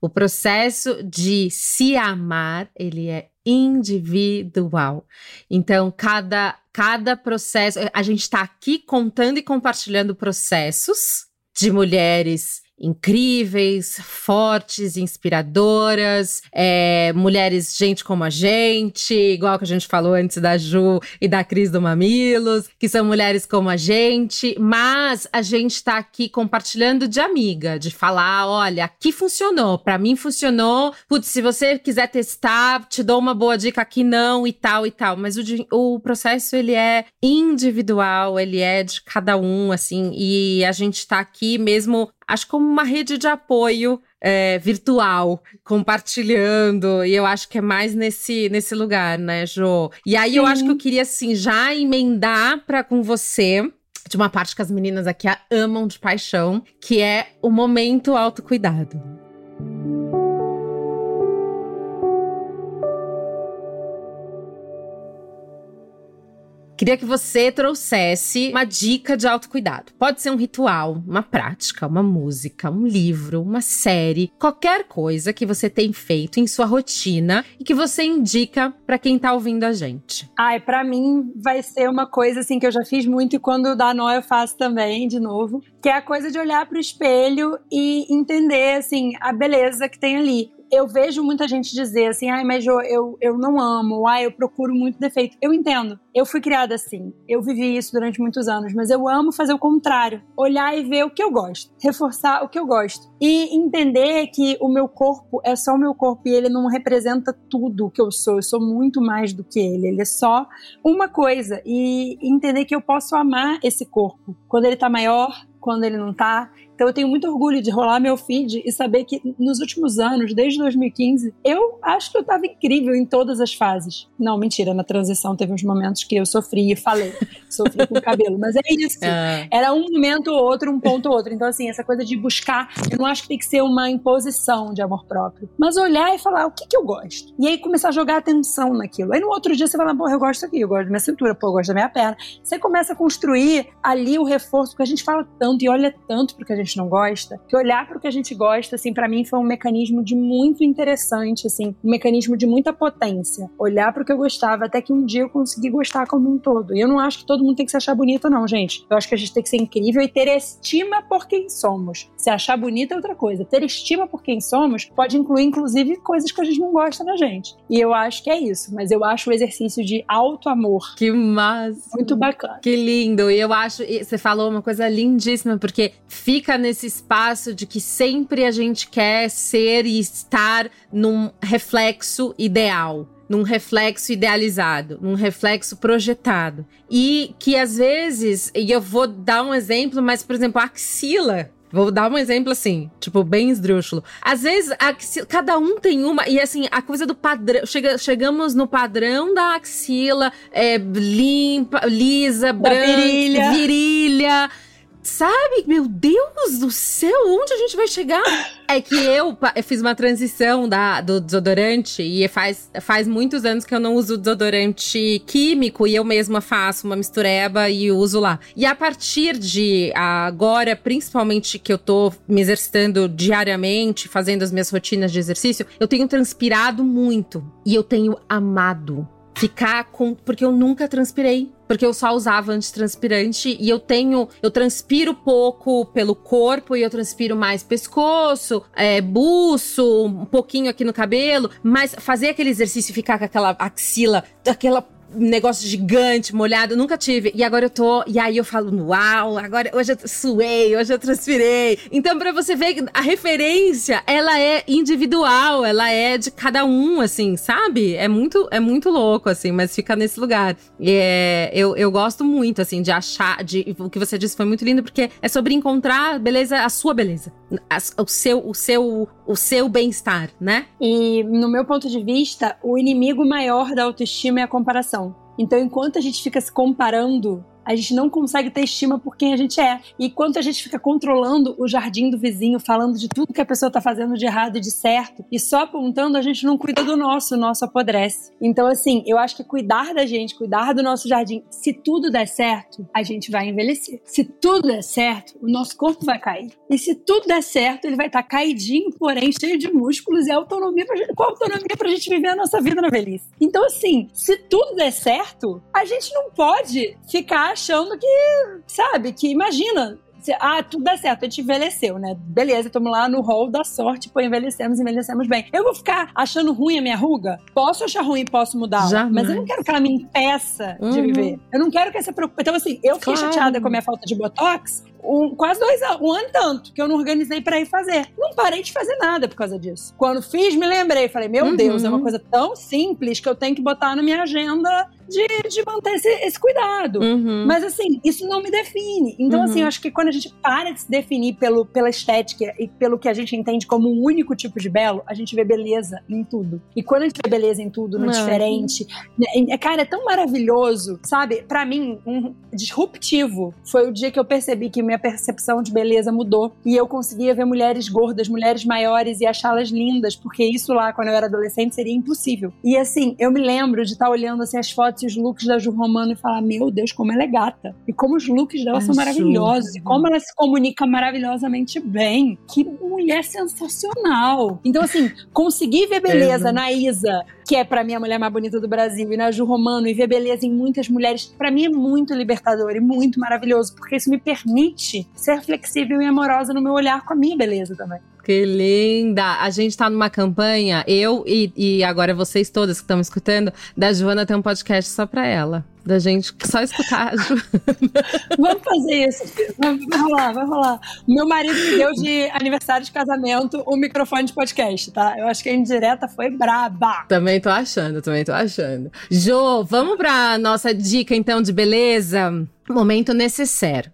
O processo de se amar, ele é individual. Então, cada cada processo, a gente está aqui contando e compartilhando processos de mulheres incríveis, fortes, inspiradoras, é, mulheres, gente como a gente, igual que a gente falou antes da Ju e da Cris do Mamilos, que são mulheres como a gente, mas a gente tá aqui compartilhando de amiga, de falar, olha, aqui funcionou, para mim funcionou, putz, se você quiser testar, te dou uma boa dica aqui não e tal e tal, mas o, o processo ele é individual, ele é de cada um, assim, e a gente tá aqui mesmo acho como uma rede de apoio é, virtual, compartilhando, e eu acho que é mais nesse, nesse lugar, né, Jo? E aí Sim. eu acho que eu queria, assim, já emendar para com você de uma parte que as meninas aqui amam de paixão, que é o momento autocuidado. Queria que você trouxesse uma dica de autocuidado. Pode ser um ritual, uma prática, uma música, um livro, uma série, qualquer coisa que você tem feito em sua rotina e que você indica para quem tá ouvindo a gente. Ai, para mim vai ser uma coisa assim que eu já fiz muito e quando dá nó eu faço também, de novo, que é a coisa de olhar pro espelho e entender assim a beleza que tem ali eu vejo muita gente dizer assim, ai, mas eu, eu, eu não amo, ai, eu procuro muito defeito. Eu entendo. Eu fui criada assim. Eu vivi isso durante muitos anos, mas eu amo fazer o contrário. Olhar e ver o que eu gosto. Reforçar o que eu gosto. E entender que o meu corpo é só o meu corpo e ele não representa tudo o que eu sou. Eu sou muito mais do que ele. Ele é só uma coisa. E entender que eu posso amar esse corpo. Quando ele tá maior, quando ele não tá. Então eu tenho muito orgulho de rolar meu feed e saber que nos últimos anos, desde 2015, eu acho que eu tava incrível em todas as fases. Não, mentira, na transição teve uns momentos que eu sofri e falei, sofri com o cabelo, mas é isso. É. Era um momento ou outro, um ponto ou outro. Então assim, essa coisa de buscar, eu não acho que tem que ser uma imposição de amor próprio, mas olhar e falar o que que eu gosto. E aí começar a jogar atenção naquilo. Aí no outro dia você fala, pô, eu gosto aqui, eu gosto da minha cintura, pô, eu gosto da minha perna. Você começa a construir ali o reforço, porque a gente fala tanto e olha tanto porque a gente gente não gosta, que olhar para o que a gente gosta, assim, para mim foi um mecanismo de muito interessante, assim, um mecanismo de muita potência. Olhar para o que eu gostava, até que um dia eu consegui gostar como um todo. E eu não acho que todo mundo tem que se achar bonito, não, gente. Eu acho que a gente tem que ser incrível e ter estima por quem somos. Se achar bonita é outra coisa. Ter estima por quem somos pode incluir, inclusive, coisas que a gente não gosta na gente. E eu acho que é isso. Mas eu acho o exercício de auto-amor. Que massa! Muito bacana. Que lindo. E eu acho, você falou uma coisa lindíssima, porque fica nesse espaço de que sempre a gente quer ser e estar num reflexo ideal num reflexo idealizado, num reflexo projetado. E que às vezes, e eu vou dar um exemplo, mas por exemplo, a axila Vou dar um exemplo assim, tipo, bem esdrúxulo. Às vezes, axila, cada um tem uma, e assim, a coisa do padrão. Chega, chegamos no padrão da axila, é, limpa, lisa, branca, virilha. virilha Sabe? Meu Deus do céu, onde a gente vai chegar? É que eu, eu fiz uma transição da, do desodorante e faz, faz muitos anos que eu não uso desodorante químico e eu mesma faço uma mistureba e uso lá. E a partir de agora, principalmente que eu tô me exercitando diariamente, fazendo as minhas rotinas de exercício, eu tenho transpirado muito e eu tenho amado ficar com. Porque eu nunca transpirei. Porque eu só usava antitranspirante e eu tenho. Eu transpiro pouco pelo corpo e eu transpiro mais pescoço, é, buço, um pouquinho aqui no cabelo. Mas fazer aquele exercício e ficar com aquela axila, aquela negócio gigante, molhado, nunca tive. E agora eu tô, e aí eu falo, uau, agora hoje eu suei, hoje eu transpirei. Então, para você ver, a referência, ela é individual, ela é de cada um, assim, sabe? É muito, é muito louco, assim, mas fica nesse lugar. E é, eu, eu gosto muito, assim, de achar, de, o que você disse foi muito lindo, porque é sobre encontrar beleza, a sua beleza, a, o seu, o seu, o seu bem-estar, né? E no meu ponto de vista, o inimigo maior da autoestima é a comparação. Então, enquanto a gente fica se comparando a gente não consegue ter estima por quem a gente é. E quanto a gente fica controlando o jardim do vizinho, falando de tudo que a pessoa tá fazendo de errado e de certo, e só apontando, a gente não cuida do nosso, o nosso apodrece. Então, assim, eu acho que cuidar da gente, cuidar do nosso jardim, se tudo der certo, a gente vai envelhecer. Se tudo der certo, o nosso corpo vai cair. E se tudo der certo, ele vai estar tá caidinho, porém cheio de músculos e autonomia pra gente, com autonomia pra gente viver a nossa vida na velhice. Então, assim, se tudo der certo, a gente não pode ficar achando que, sabe, que imagina, ah, tudo dá certo, a gente envelheceu, né? Beleza, estamos lá no hall da sorte, pô, envelhecemos, envelhecemos bem. Eu vou ficar achando ruim a minha ruga? Posso achar ruim, posso mudar, mas eu não quero que ela me impeça uhum. de viver. Eu não quero que essa preocupação. Então, assim, eu fiquei claro. chateada com a minha falta de botox, um, quase dois anos, um ano tanto, que eu não organizei para ir fazer. Não parei de fazer nada por causa disso. Quando fiz, me lembrei, falei, meu uhum. Deus, é uma coisa tão simples que eu tenho que botar na minha agenda de, de manter esse, esse cuidado. Uhum. Mas assim, isso não me define. Então, assim, uhum. assim, eu acho que quando a gente para de se definir pelo, pela estética e pelo que a gente entende como um único tipo de belo, a gente vê beleza em tudo. E quando a gente vê beleza em tudo, no não. diferente, né, cara, é tão maravilhoso, sabe? Para mim, um disruptivo foi o dia que eu percebi que minha percepção de beleza mudou e eu conseguia ver mulheres gordas, mulheres maiores e achá-las lindas, porque isso lá, quando eu era adolescente, seria impossível. E assim, eu me lembro de estar olhando assim, as fotos fotos e os looks da Ju Romano e falar: Meu Deus, como ela é gata. E como os looks dela são maravilhosos. E como ela se comunica maravilhosamente bem. Que mulher sensacional. Então, assim, conseguir ver beleza é. na Isa, que é para mim a mulher mais bonita do Brasil, e na Ju Romano, e ver beleza em muitas mulheres, para mim é muito libertador e muito maravilhoso, porque isso me permite ser flexível e amorosa no meu olhar com a minha beleza também. Que linda! A gente tá numa campanha, eu e, e agora vocês todas que estão me escutando, da Joana tem um podcast só pra ela. Da gente só escutar a Joana. Vamos fazer isso. Vai, rolar, vai rolar. Meu marido me deu de aniversário de casamento o um microfone de podcast, tá? Eu acho que a indireta foi braba. Também tô achando, também tô achando. Jo, vamos pra nossa dica então de beleza? Momento necessário.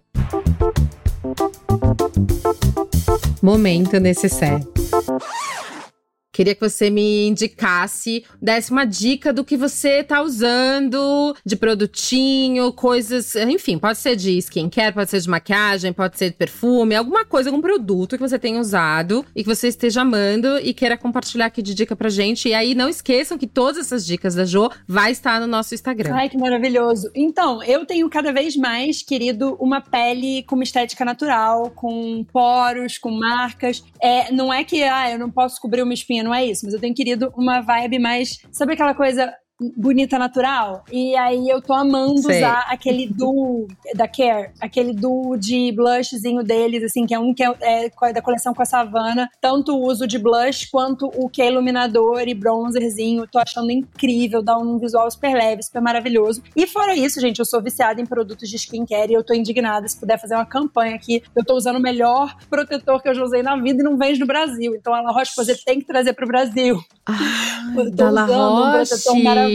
Momento necessário. Queria que você me indicasse, desse uma dica do que você tá usando de produtinho, coisas, enfim, pode ser de skincare, pode ser de maquiagem, pode ser de perfume, alguma coisa, algum produto que você tenha usado e que você esteja amando e queira compartilhar aqui de dica pra gente. E aí não esqueçam que todas essas dicas da Jo vai estar no nosso Instagram. Ai, que maravilhoso. Então, eu tenho cada vez mais querido uma pele com uma estética natural, com poros, com marcas. É, não é que ah, eu não posso cobrir uma espinha não é isso, mas eu tenho querido uma vibe mais. Sabe aquela coisa bonita natural. E aí eu tô amando Sei. usar aquele duo da Care, aquele duo de blushzinho deles, assim, que é um que é, é da coleção com a Savana. Tanto o uso de blush quanto o que é iluminador e bronzerzinho. Tô achando incrível, dá um visual super leve, super maravilhoso. E fora isso, gente, eu sou viciada em produtos de skincare e eu tô indignada. Se puder fazer uma campanha aqui, eu tô usando o melhor protetor que eu já usei na vida e não vende no Brasil. Então a La Roche-Posay tem que trazer pro Brasil. Ah, da La Roche. Um maravilhoso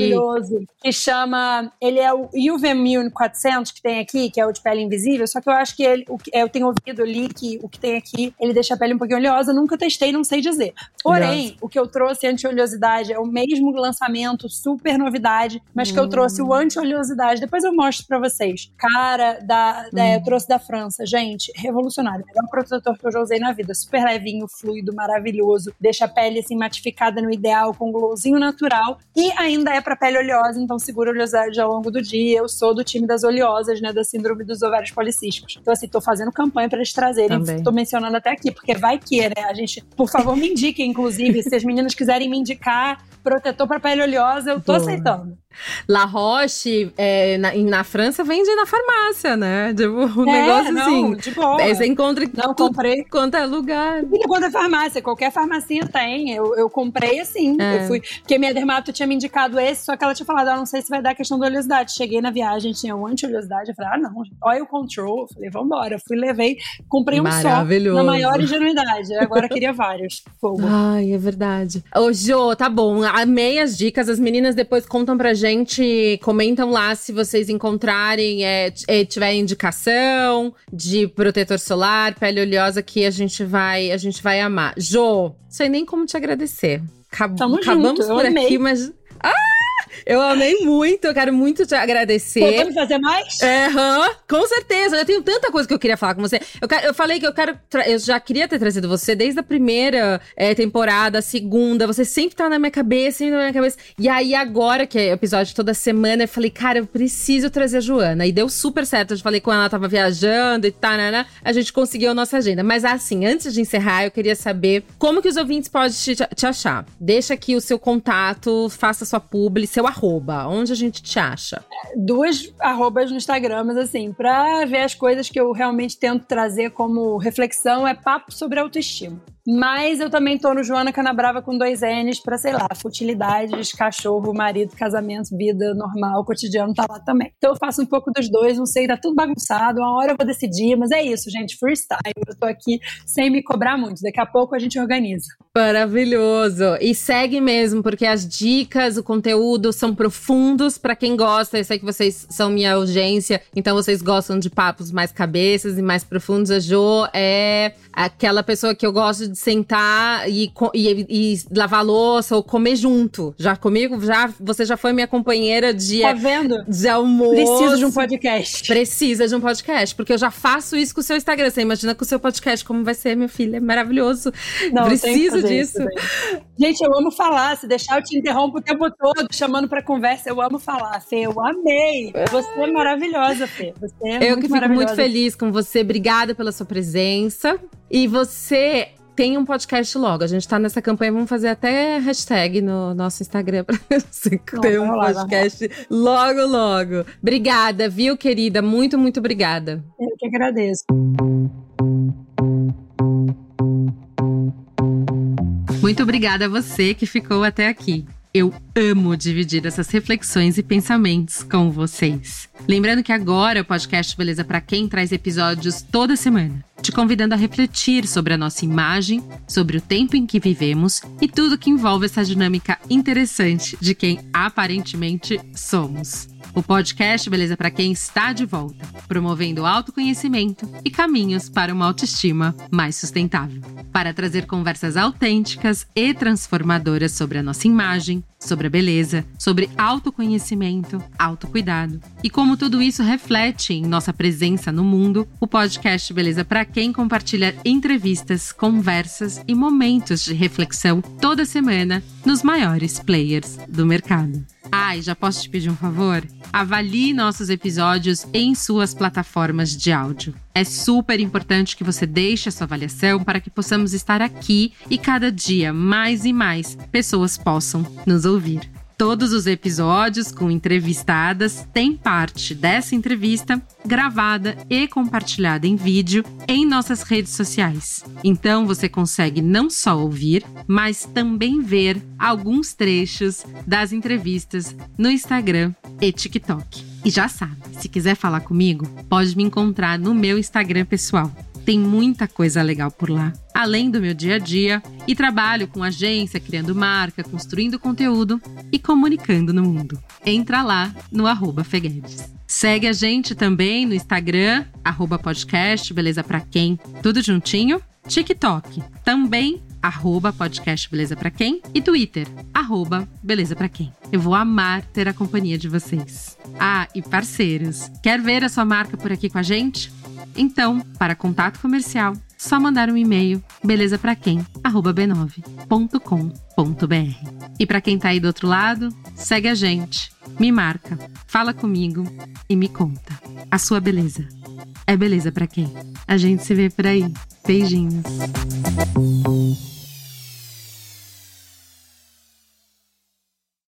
que chama. Ele é o UV 400 que tem aqui, que é o de pele invisível. Só que eu acho que ele. O, eu tenho ouvido ali que o que tem aqui ele deixa a pele um pouquinho oleosa. Nunca testei, não sei dizer. Porém, Nossa. o que eu trouxe anti-oleosidade é o mesmo lançamento, super novidade, mas que eu trouxe o hum. anti-oleosidade. Depois eu mostro pra vocês. Cara, da, da hum. eu trouxe da França. Gente, revolucionário. Melhor protetor que eu já usei na vida. Super levinho, fluido, maravilhoso. Deixa a pele assim matificada no ideal, com glowzinho natural. E ainda é para pele oleosa, então segura a oleosidade ao longo do dia. Eu sou do time das oleosas, né, da síndrome dos ovários policísticos. Então, assim, tô fazendo campanha para eles trazerem. Também. Tô mencionando até aqui, porque vai que, né? A gente, por favor, me indiquem, inclusive, se as meninas quiserem me indicar protetor para pele oleosa, eu tô Boa. aceitando. La Roche, é, na, na, França, vende na farmácia, né? Tipo, um é, negócio não, assim. De boa. Aí você encontra não, tudo comprei. quanto é lugar. Tudo quanto é farmácia, qualquer farmacinha tem. Eu, eu comprei assim. É. Eu fui, porque minha dermato tinha me indicado esse, só que ela tinha falado, ah, não sei se vai dar questão da oleosidade. Cheguei na viagem, tinha um anti-oleosidade. Eu falei, ah, não, oil control. Eu falei, vambora. Fui, levei, comprei um só, na maior ingenuidade. Agora queria vários. Fogo. Ai, é verdade. Ô, Jô, tá bom. Amei as dicas. As meninas depois contam pra gente, comentam lá se vocês encontrarem, é, é, tiver indicação de protetor solar, pele oleosa, que a gente vai, a gente vai amar. Jô, sei nem como te agradecer. Acab Tamo acabamos junto, por aqui, mas. Ah! Eu amei muito, eu quero muito te agradecer. Podemos fazer mais? É, com certeza. Eu tenho tanta coisa que eu queria falar com você. Eu, quero, eu falei que eu quero. Eu já queria ter trazido você desde a primeira é, temporada, a segunda. Você sempre tá na minha cabeça, sempre na minha cabeça. E aí, agora, que é episódio toda semana, eu falei, cara, eu preciso trazer a Joana. E deu super certo. Eu falei ela, ela tava viajando e tal, né, né? A gente conseguiu a nossa agenda. Mas assim, antes de encerrar, eu queria saber como que os ouvintes podem te, te achar. Deixa aqui o seu contato, faça sua publi, seu arroba? Onde a gente te acha? Duas arrobas no Instagram, mas assim, pra ver as coisas que eu realmente tento trazer como reflexão é papo sobre autoestima. Mas eu também tô no Joana Canabrava com dois N's pra, sei lá, futilidades, cachorro, marido, casamento, vida normal, cotidiano, tá lá também. Então eu faço um pouco dos dois, não sei, tá tudo bagunçado, uma hora eu vou decidir, mas é isso, gente, freestyle. Eu tô aqui sem me cobrar muito, daqui a pouco a gente organiza. Maravilhoso! E segue mesmo, porque as dicas, o conteúdo são profundos para quem gosta. Eu sei que vocês são minha audiência, então vocês gostam de papos mais cabeças e mais profundos. A Jo é aquela pessoa que eu gosto de sentar e, e, e, lavar louça ou comer junto. Já comigo, já você já foi minha companheira de, tá vendo? de almoço. Precisa de um podcast. Precisa de um podcast, porque eu já faço isso com o seu Instagram. Você imagina com o seu podcast como vai ser, minha filha? É maravilhoso. Não, Preciso disso. Gente, eu amo falar. Se deixar, eu te interrompo o tempo todo, chamando pra conversa. Eu amo falar, Fê. Eu amei. Você é maravilhosa, Fê. Você é eu que fico muito feliz com você. Obrigada pela sua presença. E você tem um podcast logo. A gente tá nessa campanha, vamos fazer até hashtag no nosso Instagram pra você ter um podcast logo, logo. Obrigada, viu, querida? Muito, muito obrigada. Eu que agradeço. Muito obrigada a você que ficou até aqui. Eu amo dividir essas reflexões e pensamentos com vocês. Lembrando que agora o podcast Beleza para Quem traz episódios toda semana, te convidando a refletir sobre a nossa imagem, sobre o tempo em que vivemos e tudo que envolve essa dinâmica interessante de quem aparentemente somos. O podcast Beleza para Quem está de volta, promovendo autoconhecimento e caminhos para uma autoestima mais sustentável. Para trazer conversas autênticas e transformadoras sobre a nossa imagem, sobre a beleza, sobre autoconhecimento, autocuidado e como tudo isso reflete em nossa presença no mundo, o podcast Beleza para Quem compartilha entrevistas, conversas e momentos de reflexão toda semana nos maiores players do mercado. Ai, ah, já posso te pedir um favor? Avalie nossos episódios em suas plataformas de áudio. É super importante que você deixe a sua avaliação para que possamos estar aqui e cada dia mais e mais pessoas possam nos ouvir. Todos os episódios com entrevistadas têm parte dessa entrevista gravada e compartilhada em vídeo em nossas redes sociais. Então você consegue não só ouvir, mas também ver alguns trechos das entrevistas no Instagram e TikTok. E já sabe, se quiser falar comigo, pode me encontrar no meu Instagram pessoal tem muita coisa legal por lá, além do meu dia a dia, e trabalho com agência, criando marca, construindo conteúdo e comunicando no mundo. Entra lá no arroba Feguedes. Segue a gente também no Instagram, arroba podcast, beleza pra quem? Tudo juntinho. TikTok, também arroba podcast Beleza Pra Quem e Twitter, arroba Beleza Pra Quem. Eu vou amar ter a companhia de vocês. Ah, e parceiros, quer ver a sua marca por aqui com a gente? Então, para contato comercial, só mandar um e-mail beleza@b9.com.br. E para quem tá aí do outro lado, segue a gente, me marca, fala comigo e me conta. A sua beleza é beleza para quem? A gente se vê por aí. Beijinhos.